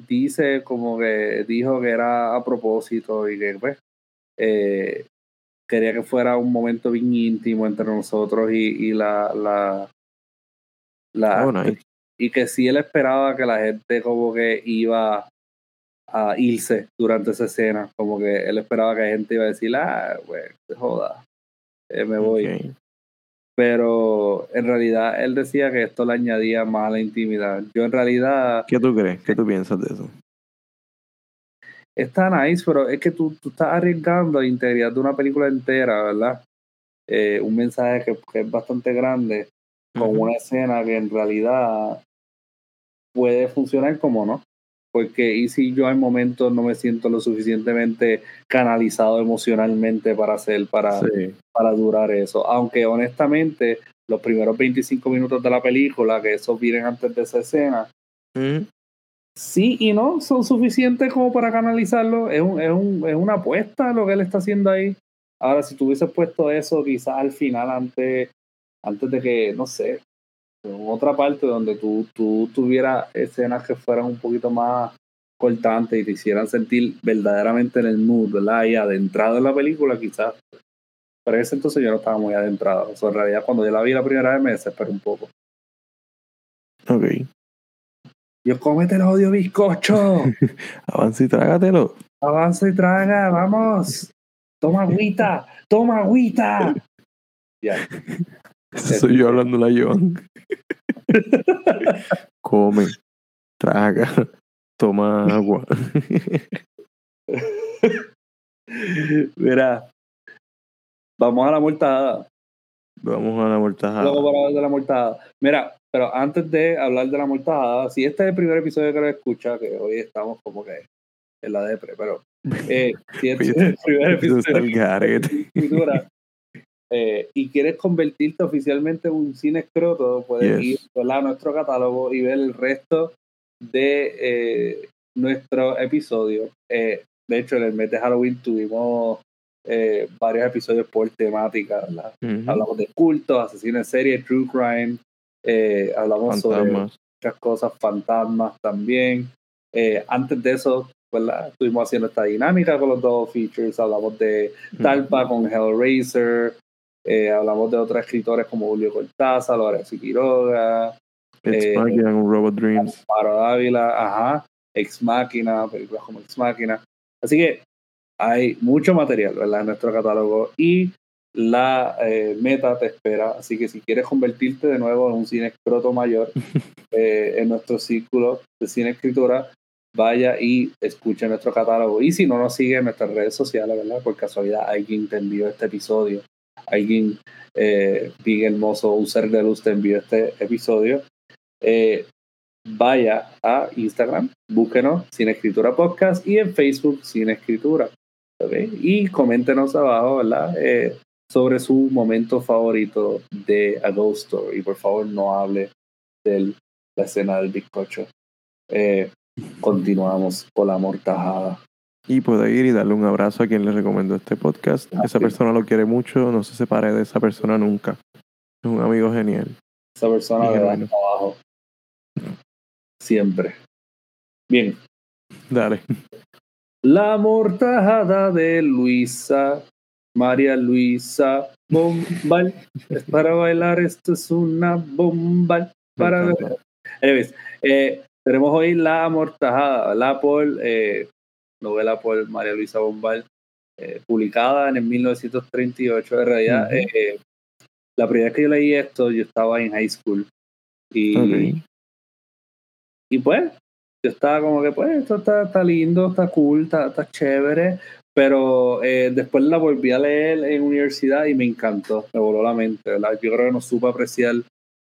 dice como que dijo que era a propósito y que pues eh, quería que fuera un momento bien íntimo entre nosotros y, y la, la, la Oh, nice. y que sí él esperaba que la gente como que iba a irse durante esa escena, como que él esperaba que la gente iba a decir, ah, pues, se joda, eh, me voy. Pero en realidad él decía que esto le añadía más a la intimidad. Yo en realidad ¿Qué tú crees? ¿Qué tú piensas de eso? está nice, pero es que tú, tú estás arriesgando la integridad de una película entera, ¿verdad? Eh, un mensaje que, que es bastante grande con una escena que en realidad puede funcionar como no. Porque y si yo en momentos no me siento lo suficientemente canalizado emocionalmente para hacer, para, Sí. para durar eso. Aunque honestamente, los primeros 25 minutos de la película, que esos vienen antes de esa escena, Ujú. sí y no son suficientes como para canalizarlo. Es, un, es, un, es una apuesta lo que él está haciendo ahí. Ahora, si tú hubieses puesto eso quizás al final, antes, antes de que, no sé, otra parte donde tú, tú tuvieras escenas que fueran un poquito más cortantes y te hicieran sentir verdaderamente en el mood, ¿verdad? Y adentrado en la película, quizás. Pero en ese entonces yo no estaba muy adentrado. O sea, en realidad, cuando yo la vi la primera vez me desesperé un poco. Ok. Yo, cómete el odio bizcocho. Avanza y trágatelo. Avanza y traga, vamos. Toma agüita, toma agüita. Ya. Soy yo hablando la Joan. Come, traga, toma agua. Mira, vamos a la mortada. Vamos a la mortajada. Luego para hablar de la mortada. Mira, pero antes de hablar de la mortada, si este es el primer episodio que lo escucha, que hoy estamos como que en la depre, pero eh, si este es el primer episodio el garete. de escritura, eh, y quieres convertirte oficialmente en un cine escroto, puedes Yes. ir ¿verdad? a nuestro catálogo y ver el resto de eh, nuestro episodio. Eh, de hecho, en el mes de Halloween tuvimos eh, varios episodios por temática. Hablamos de cultos, asesinos en serie, true crime, hablamos sobre muchas cosas, fantasmas también. Antes de eso, ¿verdad? Estuvimos haciendo esta dinámica con los dos features, hablamos de Talpa con Hellraiser, eh, hablamos de otros escritores como Julio Cortázar, Lorenzo Quiroga, It's eh, and Robot Dreams. Paro Dávila, ajá, Ex Máquina, películas como Ex Máquina. Así que hay mucho material, ¿verdad? En nuestro catálogo y la eh, meta te espera. Así que si quieres convertirte de nuevo en un cine escroto mayor eh, en nuestro círculo de cine escritura, vaya y escuche nuestro catálogo. Y si no nos sigue en nuestras redes sociales, ¿verdad? Por casualidad alguien te envió este episodio, alguien, eh, Big Hermoso, un ser de luz te envió este episodio, eh, vaya a Instagram, búsquenos Cine Escritura Podcast y en Facebook Cine Escritura. Y coméntenos abajo, ¿verdad? Eh, sobre su momento favorito de A Ghost Story. Por favor, no hable de la escena del bizcocho. Eh, continuamos con la mortajada. Y puede ir y darle un abrazo a quien le recomendó este podcast. Ah, Esa sí. persona lo quiere mucho, no se separe de esa persona nunca. Es un amigo genial. Esa persona abajo. Siempre. Bien. Dale. La mortajada de Luisa María Luisa Bombal. Es para bailar, esto es una bomba. Para Anyways, eh, tenemos hoy La Amortajada, la por, eh, novela por María Luisa Bombal, eh, publicada en el 1938. En realidad, la primera vez que yo leí esto, yo estaba en high school. Y, y pues, yo estaba como que, pues, esto está, está lindo, está cool, está, está chévere. Pero eh, después la volví a leer en universidad y me encantó, me voló la mente, ¿verdad? Yo creo que no supe apreciar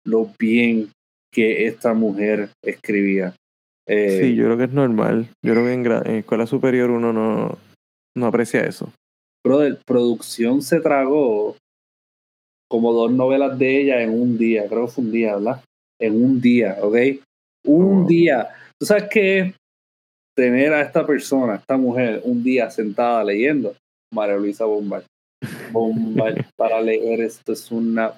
lo bien que esta mujer escribía. Eh, sí, yo creo que es normal. Yo creo que en, escuela superior uno no, no aprecia eso. Pero de producción se tragó como dos novelas de ella en un día, creo que fue un día, ¿verdad? En un día, ¿ok? Un oh. día. ¿Tú sabes qué tener a esta persona, esta mujer, un día sentada leyendo, María Luisa Bombal. Bombal para leer esto es una...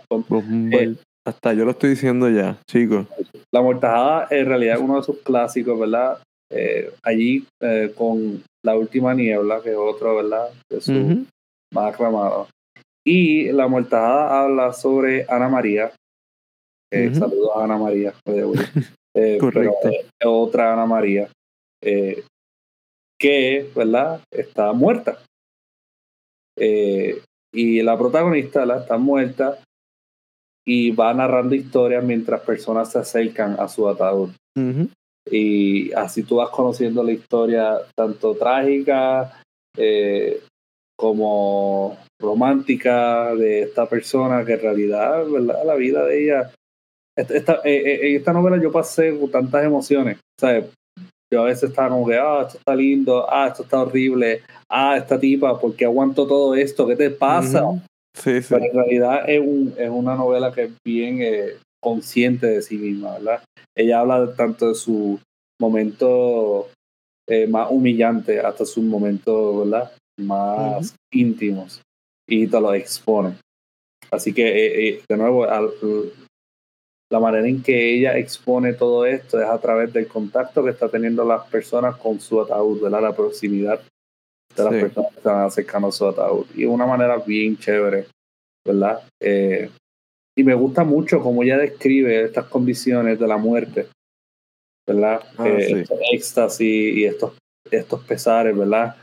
Eh, hasta yo lo estoy diciendo ya, chicos. La Mortajada en realidad es uno de sus clásicos, ¿verdad? Eh, allí eh, con La Última Niebla, que es otro, ¿verdad? De su más aclamado. Y La Mortajada habla sobre Ana María. Saludos a Ana María. Correcto. otra Ana María eh, que, ¿verdad? Está muerta. Eh, y la protagonista la está muerta y va narrando historias mientras personas se acercan a su ataúd. Y así tú vas conociendo la historia tanto trágica eh, como romántica de esta persona que en realidad, ¿verdad? La vida de ella. Esta, en esta novela yo pasé con tantas emociones. ¿sabes? yo a veces estaba como que, ah, esto está lindo, ah, esto está horrible, ah, esta tipa, ¿por qué aguanto todo esto? ¿Qué te pasa? Sí, sí. Pero en realidad es, un, es una novela que es bien eh, consciente de sí misma, ¿verdad? Ella habla tanto de su momento eh, más humillante hasta sus momentos, ¿verdad? Más íntimos y te lo expone. Así que, eh, de nuevo, al, la manera en que ella expone todo esto es a través del contacto que está teniendo las personas con su ataúd, ¿verdad? La proximidad de las personas que están acercando a su ataúd. Y de una manera bien chévere, ¿verdad? Eh, y me gusta mucho cómo ella describe estas condiciones de la muerte, ¿verdad? Ah, eh, este éxtasis y estos, estos pesares, ¿verdad?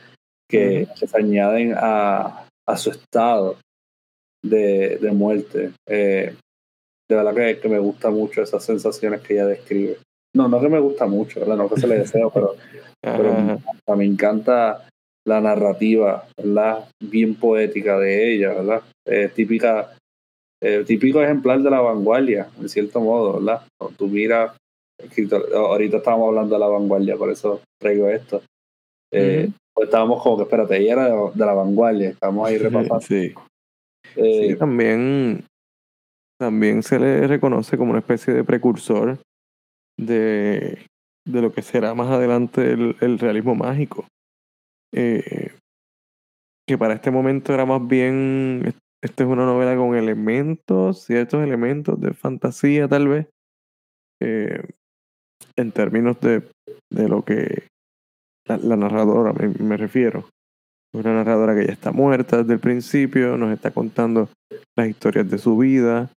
Que, se añaden a, a su estado de, de muerte. Eh, de verdad que, me gusta mucho esas sensaciones que ella describe. No, no que me gusta mucho, ¿verdad? No que se le deseo, pero, pero me, encanta, la narrativa, ¿verdad? Bien poética de ella, ¿verdad? típica, eh, típico ejemplar de la vanguardia, en cierto modo, ¿verdad? Cuando tú miras, ahorita estábamos hablando de la vanguardia, por eso traigo esto. Eh, pues estábamos como que, espérate, ella era de, la vanguardia, estamos ahí repasando. Sí. Eh, sí, también también se le reconoce como una especie de precursor de, de lo que será más adelante el, realismo mágico. Eh, que para este momento era más bien, esta es una novela con elementos, ciertos elementos de fantasía tal vez, eh, en términos de, de lo que la, narradora me, me, refiero. Una narradora que ya está muerta desde el principio, nos está contando las historias de su vida,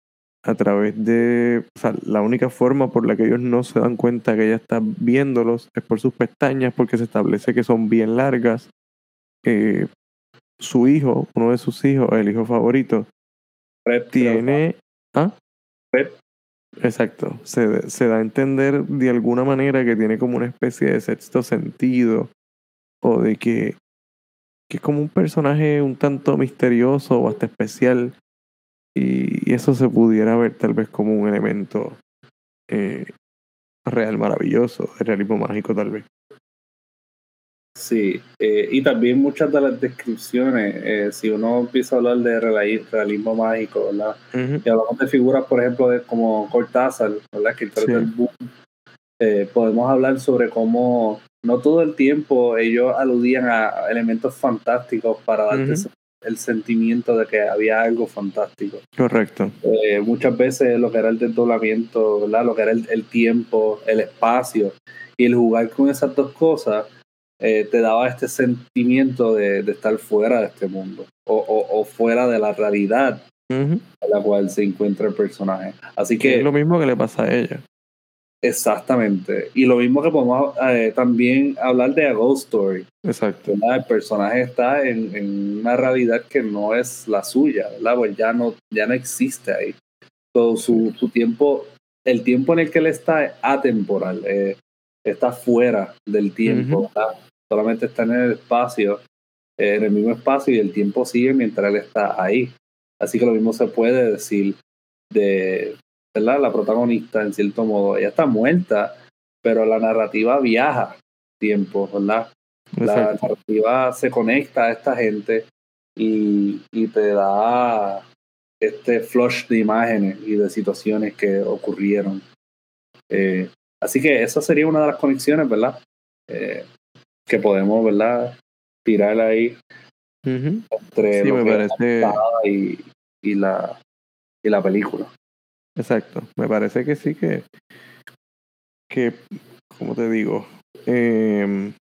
a través de, o sea, la única forma por la que ellos no se dan cuenta que ella está viéndolos es por sus pestañas, porque se establece que son bien largas. Eh, su hijo, uno de sus hijos, el hijo favorito, tiene... ¿Ah? Exacto, se, se da a entender de alguna manera que tiene como una especie de sexto sentido o de que, que es como un personaje un tanto misterioso o hasta especial y, eso se pudiera ver tal vez como un elemento eh, real maravilloso, de realismo mágico tal vez. Sí, eh, y también muchas de las descripciones, eh, si uno empieza a hablar de realismo mágico, ¿verdad? Y hablamos de figuras, por ejemplo, de, como Cortázar, ¿verdad? Que eh, podemos hablar sobre cómo no todo el tiempo ellos aludían a elementos fantásticos para darte el sentimiento de que había algo fantástico. Correcto. Eh, muchas veces lo que era el desdoblamiento, ¿verdad? lo que era el, tiempo, el espacio, y el jugar con esas dos cosas eh, te daba este sentimiento de, estar fuera de este mundo o, fuera de la realidad en la cual se encuentra el personaje. Así que, es lo mismo que le pasa a ella. Exactamente. Y lo mismo que podemos eh, también hablar de A Ghost Story. Exacto. El personaje está en, una realidad que no es la suya, ¿verdad? Pues ya no, ya no existe ahí. Todo su, su tiempo, el tiempo en el que él está es atemporal, eh, está fuera del tiempo, Solamente está en el espacio, eh, en el mismo espacio y el tiempo sigue mientras él está ahí. Así que lo mismo se puede decir de, ¿verdad? La protagonista, en cierto modo, ella está muerta, pero la narrativa viaja tiempo, ¿verdad? La narrativa se conecta a esta gente y, y te da este flush de imágenes y de situaciones que ocurrieron. Eh, así que esa sería una de las conexiones, ¿verdad? Eh, que podemos, ¿verdad? Tirar ahí entre sí, me parece... y, y, la, y la película. Exacto, me parece que sí que, que como te digo, eh,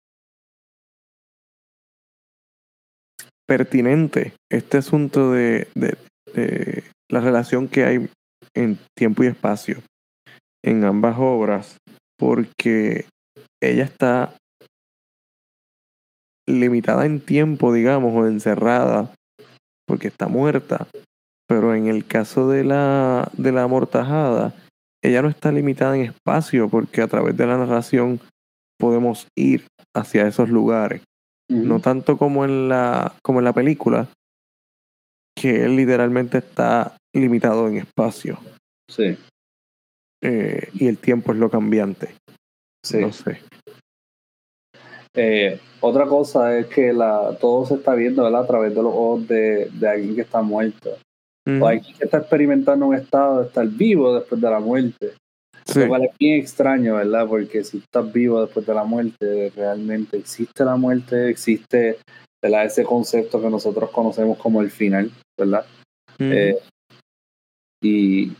pertinente este asunto de, de, la relación que hay en tiempo y espacio en ambas obras, porque ella está limitada en tiempo, digamos, o encerrada, porque está muerta, pero en el caso de la, de la amortajada, ella no está limitada en espacio porque a través de la narración podemos ir hacia esos lugares. No tanto como en la, como en la película, que él literalmente está limitado en espacio. Sí. Eh, y el tiempo es lo cambiante. Sí. No sé. Eh, otra cosa es que la, todo se está viendo a través de los ojos de, de alguien que está muerto. O alguien que está experimentando un estado de estar vivo después de la muerte. Lo cual es bien extraño, ¿verdad? Porque si estás vivo después de la muerte, realmente existe la muerte, existe ¿verdad? ese concepto que nosotros conocemos como el final, ¿verdad? Eh, y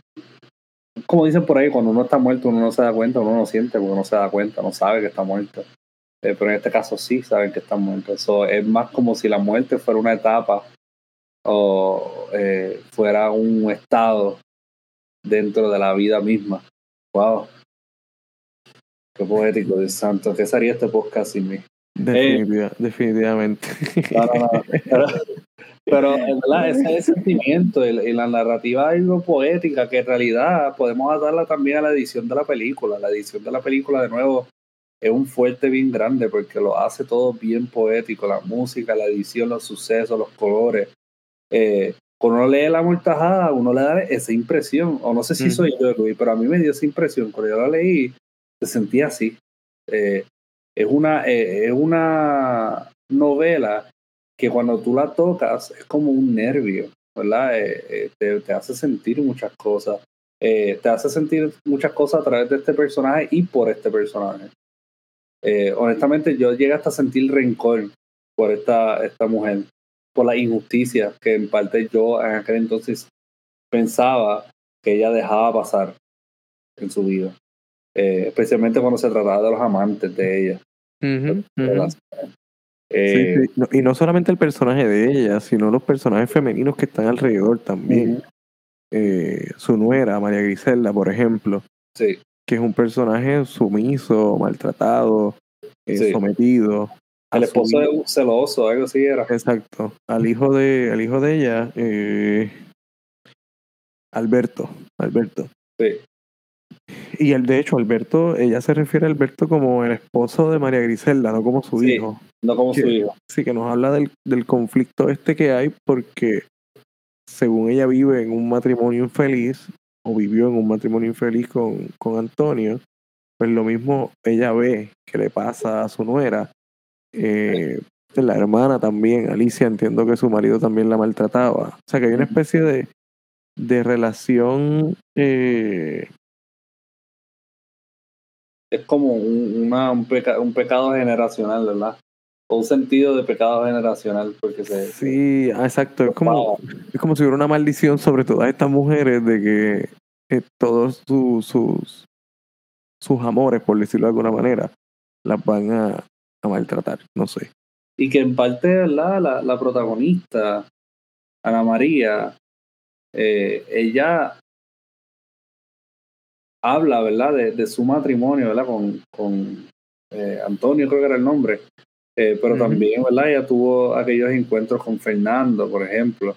como dicen por ahí, cuando uno está muerto, uno no se da cuenta, uno no siente porque no se da cuenta, no sabe que está muerto. Eh, pero en este caso sí saben que está muerto. Eso es más como si la muerte fuera una etapa o eh, fuera un estado dentro de la vida misma. Wow. Qué poético, Dios santo. ¿Qué sería este podcast sin mí? definitivamente. Pero, en verdad, ese es el sentimiento y la narrativa es algo poética que en realidad podemos darla también a la edición de la película. La edición de la película, de nuevo, es un fuerte bien grande porque lo hace todo bien poético. La música, la edición, los sucesos, los colores eh, cuando uno lee la mortajada, uno le da esa impresión, o no sé si soy yo, Luis, pero a mí me dio esa impresión. Cuando yo la leí, se sentía así. Eh, es, una, eh, es una novela que cuando tú la tocas es como un nervio, ¿verdad? Eh, te, te, hace sentir muchas cosas. te hace sentir muchas cosas a través de este personaje y por este personaje. honestamente, yo llegué hasta sentir rencor por esta, esta mujer por la injusticia que en parte yo en aquel entonces pensaba que ella dejaba pasar en su vida, eh, especialmente cuando se trataba de los amantes de ella. Eh, y no solamente el personaje de ella, sino los personajes femeninos que están alrededor también. Eh, su nuera, María Griselda, por ejemplo, sí. que es un personaje sumiso, maltratado, sometido, el esposo de celoso, algo así era. Exacto. Al hijo de, al hijo de ella, eh, Alberto. Alberto. Sí. Y el, de hecho, Alberto, ella se refiere a Alberto como el esposo de María Griselda, no como su hijo. No como su hijo. Sí, que nos habla del, del conflicto este que hay porque según ella vive en un matrimonio infeliz, o vivió en un matrimonio infeliz con, con Antonio, pues lo mismo ella ve que le pasa a su nuera eh, la hermana también, Alicia, entiendo que su marido también la maltrataba. O sea que hay una especie de, de relación. Eh, es como un, una, un, un, pecado generacional, ¿verdad? O un sentido de pecado generacional, porque se. Sí, ah, exacto. Es como, es como si hubiera una maldición sobre todas estas mujeres de que eh, todos sus, sus amores, por decirlo de alguna manera, las van a, a maltratar, no sé. Y que en parte, ¿verdad? La, la protagonista, Ana María, eh, ella habla, ¿verdad? De, de, su matrimonio, ¿verdad? Con, con eh, Antonio, creo que era el nombre. Eh, pero también, ¿verdad? Ella tuvo aquellos encuentros con Fernando, por ejemplo.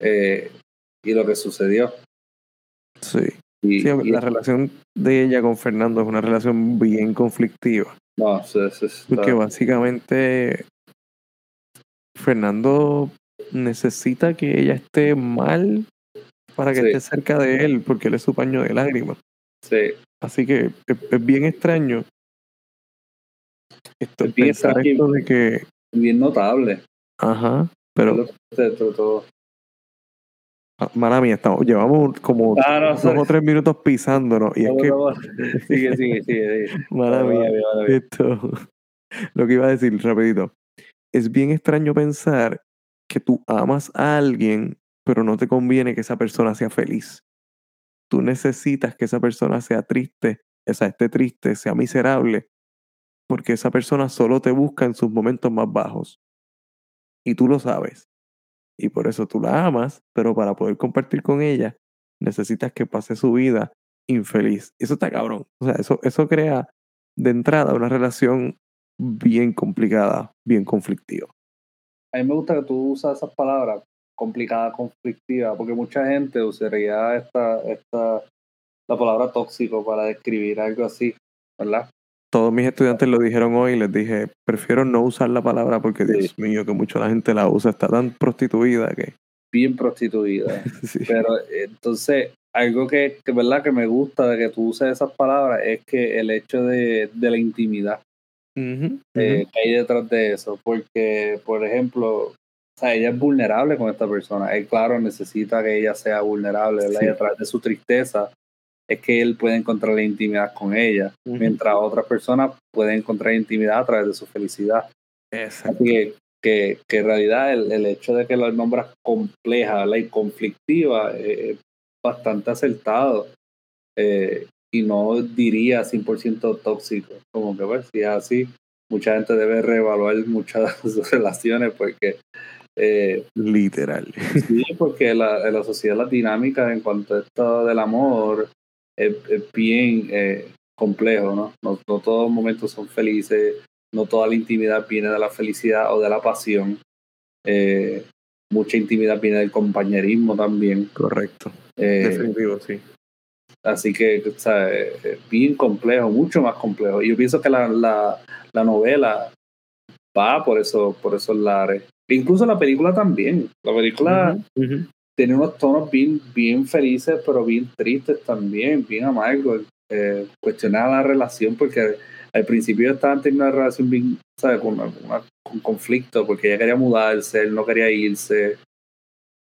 y lo que sucedió. Sí. Y, la relación de ella con Fernando es una relación bien conflictiva. No, sí, sí, Porque básicamente Fernando necesita que ella esté mal para que esté cerca de él, porque él es su paño de lágrimas. Sí. Así que es, bien extraño. Esto, es bien pensar esto de que. Bien notable. Ajá. Pero. Todo. Ah, mala mía, estamos, llevamos como ah, dos o tres minutos pisándonos. Y es que. sigue, sigue, sigue. mala mía. Esto, lo que iba a decir rapidito. Es bien extraño pensar que tú amas a alguien, pero no te conviene que esa persona sea feliz. Tú necesitas que esa persona sea triste, o sea, esté triste, sea miserable, porque esa persona solo te busca en sus momentos más bajos. Y tú lo sabes. Y por eso tú la amas, pero para poder compartir con ella, necesitas que pase su vida infeliz. Eso está cabrón. O sea, eso, eso crea de entrada una relación bien complicada, bien conflictiva a mí me gusta que tú usas esas palabras, complicada, conflictiva, porque mucha gente usaría esta, esta, la palabra tóxico para describir algo así, ¿verdad? Todos mis estudiantes lo dijeron hoy y les dije, prefiero no usar la palabra porque, Dios mío, que mucho la gente la usa, está tan prostituida que... Bien prostituida. Pero entonces, algo que, que, ¿verdad? que me gusta de que tú uses esas palabras es que el hecho de, de la intimidad eh, que hay detrás de eso. Porque, por ejemplo, o sea, ella es vulnerable con esta persona. Él, claro, necesita que ella sea vulnerable, Y a través de su tristeza es que él puede encontrar la intimidad con ella, mientras otras personas pueden encontrar intimidad a través de su felicidad. Así que, que, que, en realidad el, el, hecho de que lo nombras compleja y conflictiva es bastante acertado. Eh, y no diría 100% tóxico. Como que, pues, si es así, mucha gente debe reevaluar muchas de sus relaciones porque... Eh, Literal. Sí, porque la, la sociedad, la dinámica en cuanto a esto del amor es, bien eh, complejo, ¿no? ¿no? No todos los momentos son felices, no toda la intimidad viene de la felicidad o de la pasión. Eh, mucha intimidad viene del compañerismo también. Correcto. Definitivo, sí. Así que, o sea, es bien complejo, mucho más complejo. Y yo pienso que la, la, la novela va por eso, por esos lares. Incluso la película también. La película tiene unos tonos bien, bien felices, pero bien tristes también, bien amargos. Eh, cuestionar la relación, porque al principio estaban teniendo una relación bien, ¿sabes? Con, con conflicto, porque ella quería mudarse, él no quería irse.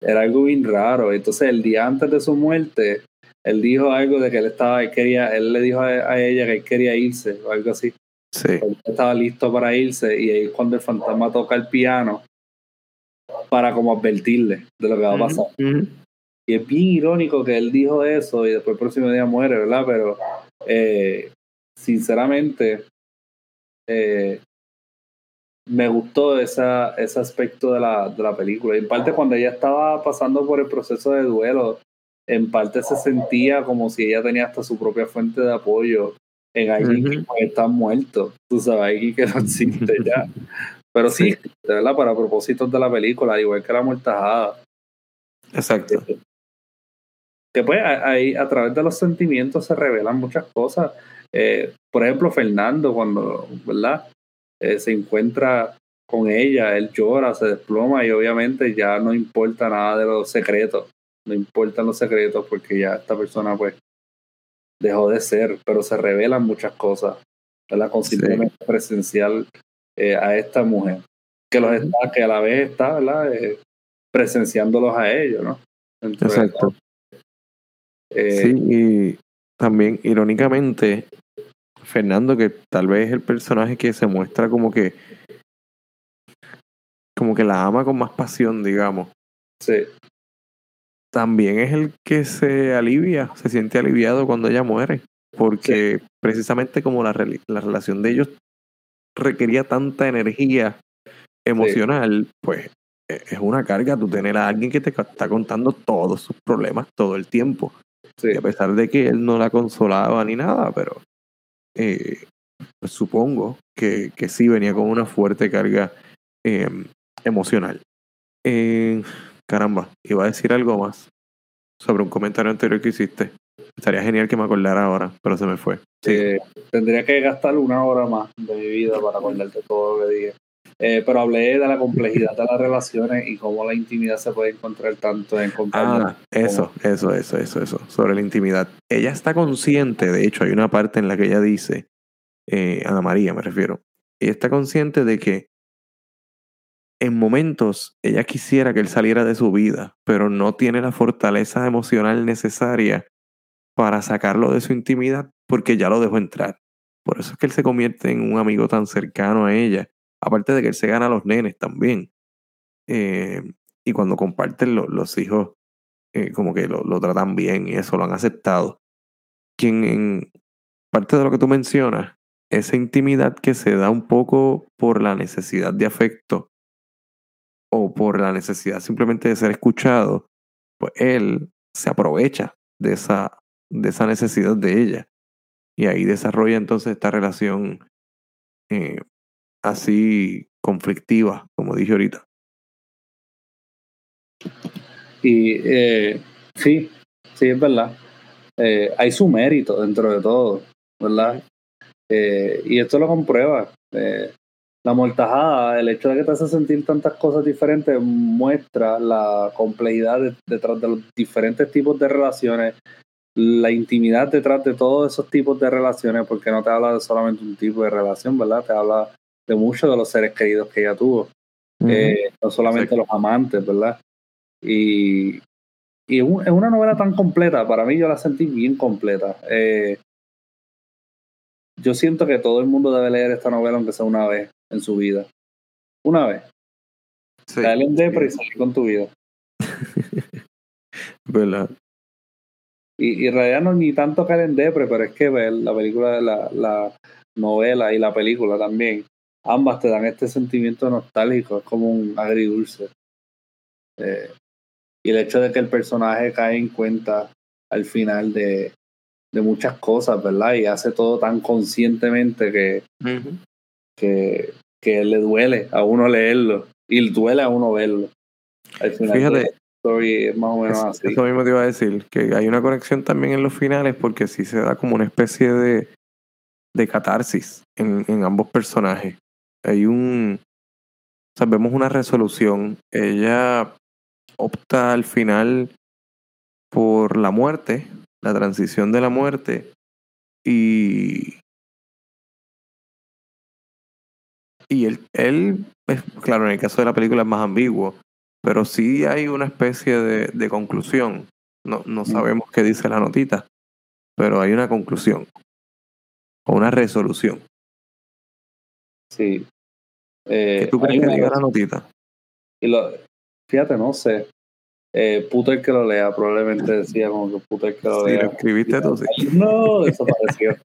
Era algo bien raro. Entonces, el día antes de su muerte, él dijo algo de que él estaba, él quería, él le dijo a, ella que él quería irse o algo así. Sí. Él estaba listo para irse y ahí cuando el fantasma toca el piano para como advertirle de lo que va a pasar. Y es bien irónico que él dijo eso y después el próximo día muere, ¿verdad? Pero eh, sinceramente eh, me gustó esa, ese aspecto de la, de la película. Y en parte cuando ella estaba pasando por el proceso de duelo en parte se sentía como si ella tenía hasta su propia fuente de apoyo en alguien que está muerto, tú sabes, alguien que no existe ya. Pero sí, de verdad, para propósitos de la película, igual que la muertajada. Exacto. Que pues ahí a través de los sentimientos se revelan muchas cosas. Eh, por ejemplo, Fernando, cuando, ¿verdad? Eh, se encuentra con ella, él llora, se desploma y obviamente ya no importa nada de los secretos no importan los secretos porque ya esta persona pues dejó de ser, pero se revelan muchas cosas, ¿verdad? Con simplemente presencial eh, a esta mujer, que los está, que a la vez está, ¿verdad? Eh, presenciándolos a ellos, ¿no? Exacto. Eh, sí, y también irónicamente, Fernando, que tal vez es el personaje que se muestra como que como que la ama con más pasión, digamos. Sí también es el que se alivia, se siente aliviado cuando ella muere, porque precisamente como la, la relación de ellos requería tanta energía emocional, pues e, es una carga tú tener a alguien que te está contando todos sus problemas todo el tiempo. Y a pesar de que él no la consolaba ni nada, pero eh, pues supongo que, que, sí venía con una fuerte carga em, emocional. Eh, caramba, iba a decir algo más sobre un comentario anterior que hiciste. Estaría genial que me acordara ahora, pero se me fue. Eh, tendría que gastar una hora más de mi vida para acordarte todo lo que dije. Eh, pero hablé de la complejidad de las relaciones y cómo la intimidad se puede encontrar tanto en Ah, eso, eso, eso, eso, eso, sobre la intimidad. Ella está consciente, de hecho, hay una parte en la que ella dice, eh, Ana María me refiero, ella está consciente de que en momentos ella quisiera que él saliera de su vida, pero no tiene la fortaleza emocional necesaria para sacarlo de su intimidad porque ya lo dejó entrar. Por eso es que él se convierte en un amigo tan cercano a ella Aparte de que él se gana a los nenes también. Eh, y cuando comparten los hijos, eh, como que lo, tratan bien y eso lo han aceptado. Quien en parte de lo que tú mencionas, esa intimidad que se da un poco por la necesidad de afecto o por la necesidad simplemente de ser escuchado, pues él se aprovecha de esa, de esa necesidad de ella. Y ahí desarrolla entonces esta relación eh, así conflictiva, como dije ahorita. Y eh, sí, sí, es verdad. Eh, hay su mérito dentro de todo, ¿verdad? Eh, y esto lo comprueba. la mortajada, el hecho de que te hace sentir tantas cosas diferentes, muestra la complejidad detrás de los diferentes tipos de relaciones, la intimidad detrás de todos esos tipos de relaciones, porque no te habla de solamente un tipo de relación, ¿verdad? Te habla de muchos de los seres queridos que ella tuvo. Eh, no solamente los amantes, ¿verdad? Y, y es una novela tan completa, para mí yo la sentí bien completa. Eh, yo siento que todo el mundo debe leer esta novela aunque sea una vez en su vida. Una vez. Dale en depre y salir con tu vida. ¿Verdad? Y, y en realidad no ni tanto caer en depre, pero es que ver la película, la, la novela y la película también ambas te dan este sentimiento nostálgico, es como un agridulce. Eh, y el hecho de que el personaje cae en cuenta al final de, de muchas cosas, ¿verdad? Y hace todo tan conscientemente que, que, que, le duele a uno leerlo y duele a uno verlo. Al final Fíjate, story es más o menos así. Eso mismo te iba a decir, que hay una conexión también en los finales porque sí se da como una especie de, de catarsis en, en ambos personajes hay un, sabemos una resolución. Ella opta al final por la muerte, la transición de la muerte y y él, él claro, en el caso de la película es más ambiguo, pero sí hay una especie de, de conclusión. No, no mm. sabemos qué dice la notita, pero hay una conclusión o una resolución. Sí. Eh, ¿Tú crees que diga la notita? Y lo, fíjate, no sé. Eh, puto el que lo lea, probablemente decía como que puto el que lo lea. Sí, lo escribiste tú, sí. No, desapareció.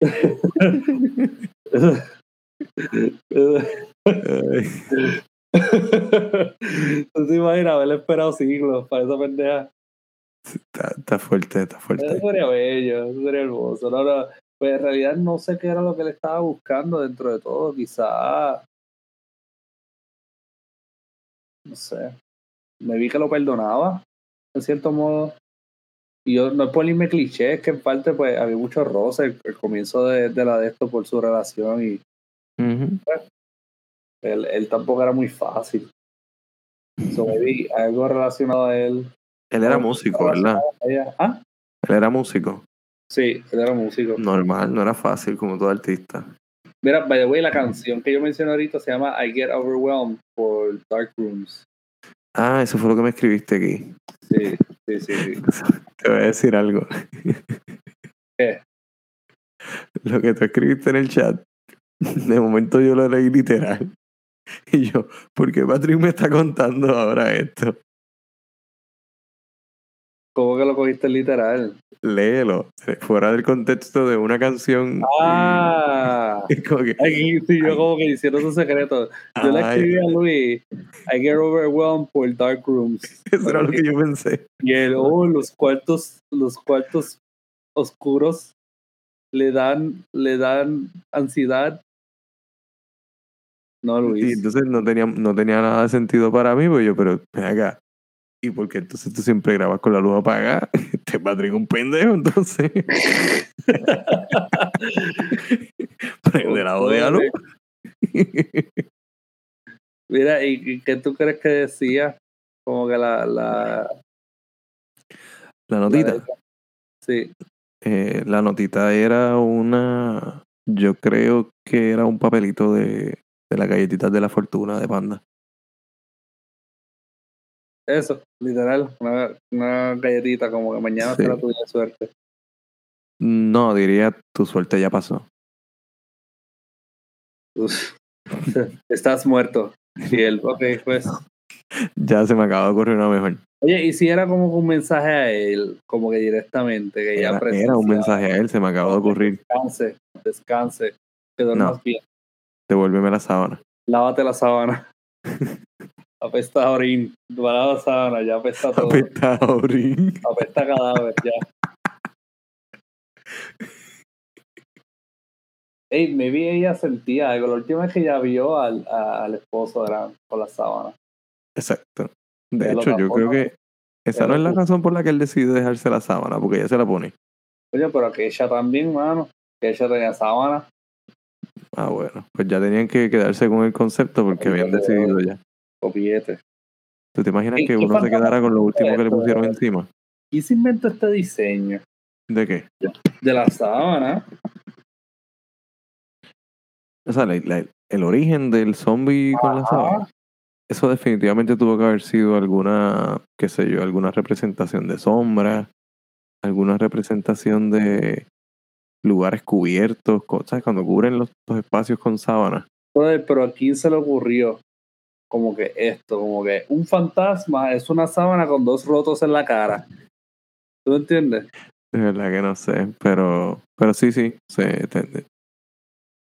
¿Tú te imaginas haberle esperado siglos para esa pendeja? Está, está fuerte, está fuerte. Eso sería bello, eso sería hermoso. No, no, pues en realidad no sé qué era lo que él estaba buscando dentro de todo. Quizá. No sé. Me vi que lo perdonaba, en cierto modo. Y yo no es por irme cliché, es que en parte pues había mucho roce el, comienzo de, la de esto por su relación y pues, él, él, tampoco era muy fácil. So, vi algo relacionado a él. Él era músico, ¿verdad? ¿Ah? Él era músico. Sí, él era músico. Normal, no era fácil como todo artista. Mira, by the way, la canción que yo mencioné ahorita se llama I Get Overwhelmed por Dark Rooms. Ah, eso fue lo que me escribiste aquí. Sí, sí, sí. Te voy a decir algo. ¿Qué? Lo que tú escribiste en el chat, de momento yo lo leí literal. Y yo, ¿por qué Patrick me está contando ahora esto? ¿Cómo que lo cogiste literal? Léelo. Fuera del contexto de una canción. Ah. Que, Aquí sí, yo como que hicieron su secreto. Yo le Ay. escribí a Luis, I get overwhelmed por dark rooms. eso era lo que yo pensé. Y él, oh, los cuartos, los cuartos oscuros le dan, le dan ansiedad. No, Y Luis. entonces no tenía, no tenía nada de sentido para mí, pues yo, pero ven acá. ¿Y por qué entonces tú siempre grabas con la luz apagada? Este Patrick un pendejo, entonces. Prende la jodida luz. Mira, ¿y, y qué tú crees que decía? Como que la, la, La notita. sí, Eh, la notita era una. Yo creo que era un papelito de, de las galletitas de la fortuna de panda. eso, literal, una, una galletita como que mañana Sí. será tuya de suerte. No, diría tu suerte ya pasó. Uf. Estás muerto. Él, ok, pues. Ya se me acaba de ocurrir una mejor. Oye, y si era como un mensaje a él, como que directamente, que ya Era, era un mensaje a él, se me acaba de ocurrir. Descanse, descanse, que duermas No. bien. Devuélveme la sábana. Lávate la sábana. apesta a orín. Lava la sábana, ya apesta todo. Apesta a orín. apesta a cadáver, ya. Ey, maybe ella sentía algo. La última vez que ella vio al, a- al esposo era con la sábana. Exacto. De hecho, yo creo que esa no es la razón por la que él decide dejarse la sábana, porque ella se la pone. Oye, pero que ella también, mano. Que ella tenía sábana. Ah, bueno, pues ya tenían que quedarse con el concepto porque habían decidido ya. o. ¿Tú te imaginas ¿Y que uno se quedara con lo último que le pusieron encima? ¿Y se inventó este diseño? ¿De qué? De la sábana. O sea, la- la- el origen del zombie con la sábana. Eso definitivamente tuvo que haber sido alguna, qué sé yo, alguna representación de sombra, alguna representación de lugares cubiertos, cosas cuando cubren los, los espacios con sábana. Joder, pero a quién se le ocurrió como que esto, como que un fantasma es una sábana con dos rotos en la cara. ¿Tú entiendes? De verdad que no sé, pero, pero sí, sí, se, te-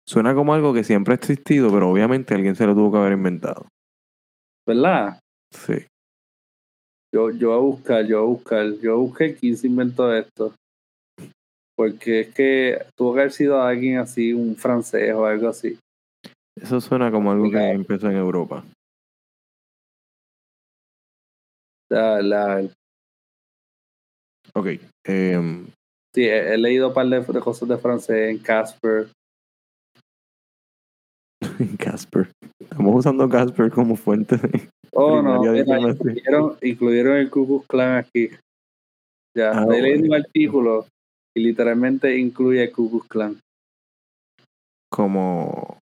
suena como algo que siempre ha existido, pero obviamente alguien se lo tuvo que haber inventado. ¿Verdad? Sí. Yo, yo voy a buscar, yo voy a buscar, yo busqué quién se inventó esto. Porque es que tuvo que haber sido alguien así, un francés o algo así. Eso suena como algo que empezó en Europa. La, la, Ok. em, sí, he, he leído un par de, de cosas de francés en Casper. Casper. Estamos usando Casper como fuente de Oh, no, de mira, incluyeron, incluyeron el Ku Klux Klan aquí. Ya, Ah, he leído bueno. un artículo y literalmente incluye el Ku Klux Klan. como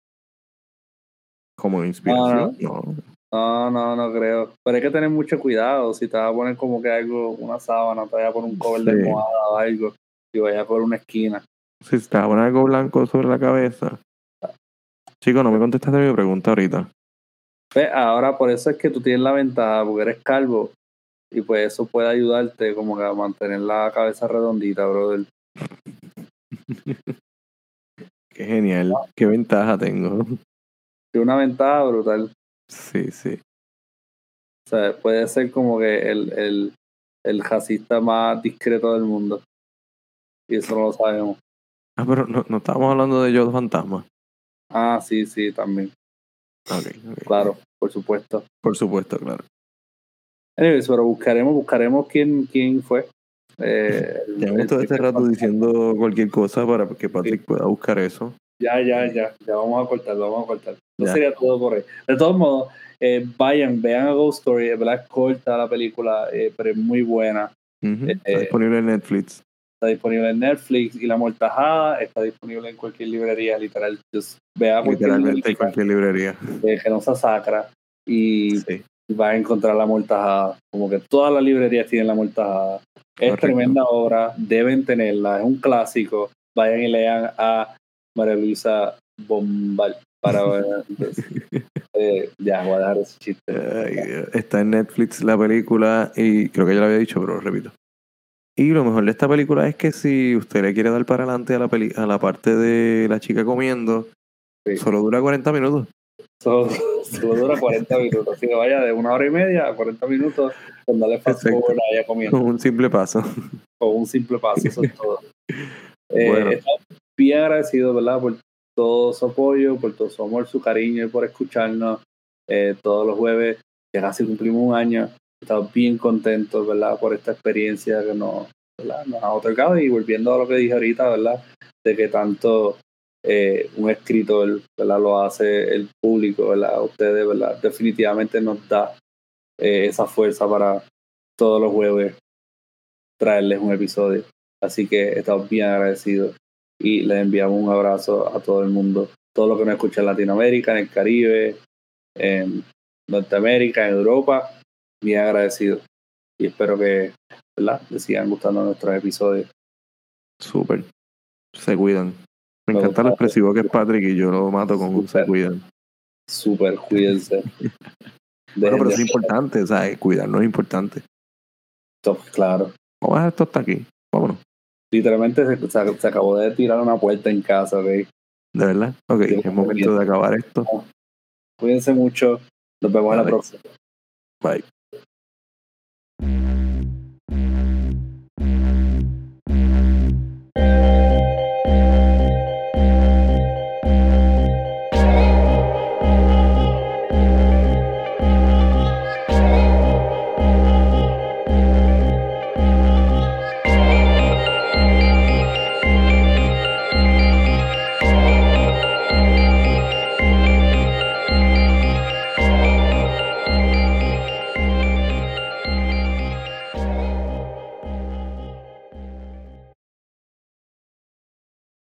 como inspiración. No, No, no, no creo. Pero hay que tener mucho cuidado. Si te vas a poner como que algo, una sábana, te vas a poner un cover de Sí. almohada o algo y vayas por una esquina. Si estaba con algo blanco sobre la cabeza. Chico, no me contestaste mi pregunta ahorita. Ve, ahora por eso es que tú tienes la ventaja, porque eres calvo. Y pues eso puede ayudarte como que a mantener la cabeza redondita, brother. Qué genial. Qué ventaja tengo. Es una ventaja brutal. Sí, sí. O sea, puede ser como que el, el, el jazzista más discreto del mundo. Y eso no lo sabemos. Ah, pero no, no estábamos hablando de yo fantasma. Ah, sí, sí, también. Ok, ok. Claro, por supuesto. Por supuesto, claro. Anyways, pero buscaremos, buscaremos quién, quién fue. Eh, Llevamos todo este rato diciendo cualquier cosa para que Patrick pueda buscar eso. Ya, ya, ya, ya vamos a cortar, vamos a cortar. No sería todo por ahí. De todos modos, eh, vayan, vean a Ghost Story, es verdad corta la película, eh, pero es muy buena. Ujú, Está Eh, disponible en Netflix. Está disponible en Netflix y La Mortajada está disponible en cualquier librería, literal. Just vea cualquier Literalmente librería cualquier librería. de Genosa Sacra y Sí. Va a encontrar La Mortajada. Como que todas las librerías tienen La Mortajada. Es Correcto. tremenda obra, deben tenerla, es un clásico. Vayan y lean a María Luisa Bombal para ver. eh, ya, voy a dejar ese chiste. Dios. está en Netflix la película y creo que ya lo había dicho, pero lo repito. Y lo mejor de esta película es que si usted le quiere dar para adelante a la, peli a la parte de la chica comiendo, solo dura 40 minutos. Solo, dura 40 minutos. Así que vaya de una hora y media a 40 minutos con darle fast forward a ella comiendo. Con un simple paso. Con un simple paso, eso es todo. Eh, bien agradecido, ¿verdad? Por todo su apoyo, por todo su amor, su cariño y por escucharnos eh, todos los jueves. Que casi cumplimos un año. Estamos bien contentos, ¿verdad? Por esta experiencia que nos, nos ha otorgado. Y volviendo a lo que dije ahorita, ¿verdad? De que tanto eh, un escritor, ¿verdad? Lo hace el público, ¿verdad? Ustedes, ¿verdad? Definitivamente nos da eh, esa fuerza para todos los jueves traerles un episodio. Así que estamos bien agradecidos y les enviamos un abrazo a todo el mundo, todo lo que nos escucha en Latinoamérica, en el Caribe, en Norteamérica, en Europa, bien agradecidos. Y espero que ¿verdad? les sigan gustando nuestros episodios. Súper. Se cuidan. Me, encanta lo expresivo que es Patrick y yo lo mato con un se cuidan. Súper, cuídense. bueno, pero es importante, ¿sabes? Cuidarnos es importante. Claro. Vamos a dejar esto hasta aquí. Vámonos. Literalmente se, acabó de tirar una puerta en casa, ¿ok? ¿De verdad? Ok, es momento de acabar esto. Cuídense mucho. Nos vemos en la próxima. Bye.